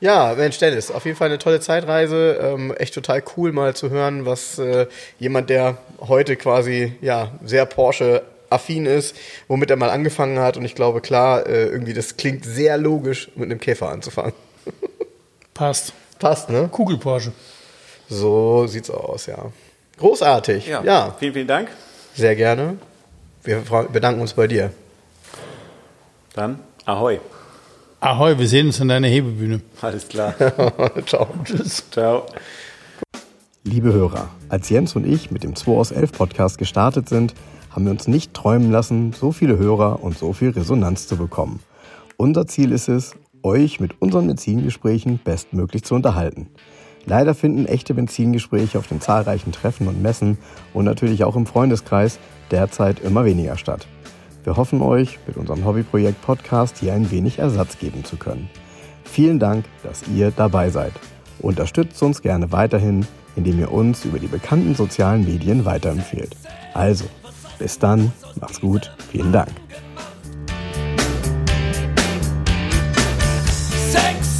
Ja, Mensch, Dennis, auf jeden Fall eine tolle Zeitreise. Ähm, echt total cool, mal zu hören, was äh, jemand, der heute quasi ja sehr Porsche affin ist, womit er mal angefangen hat. Und ich glaube, klar, äh, irgendwie das klingt sehr logisch, mit einem Käfer anzufangen. [laughs] Passt. Passt, ne? Kugel Porsche. So sieht's aus, ja. Großartig. Ja. ja. Vielen, vielen Dank. Sehr gerne. Wir bedanken uns bei dir. Dann Ahoi. Ahoi, wir sehen uns an deiner Hebebühne. Alles klar. [laughs] Ciao. Tschüss. Ciao. Liebe Hörer, als Jens und ich mit dem 2 aus 11 Podcast gestartet sind, haben wir uns nicht träumen lassen, so viele Hörer und so viel Resonanz zu bekommen. Unser Ziel ist es, euch mit unseren Benzingesprächen bestmöglich zu unterhalten. Leider finden echte Benzingespräche auf den zahlreichen Treffen und Messen und natürlich auch im Freundeskreis derzeit immer weniger statt. Wir hoffen euch mit unserem Hobbyprojekt Podcast hier ein wenig Ersatz geben zu können. Vielen Dank, dass ihr dabei seid. Unterstützt uns gerne weiterhin, indem ihr uns über die bekannten sozialen Medien weiterempfehlt. Also, bis dann, macht's gut, vielen Dank. sex.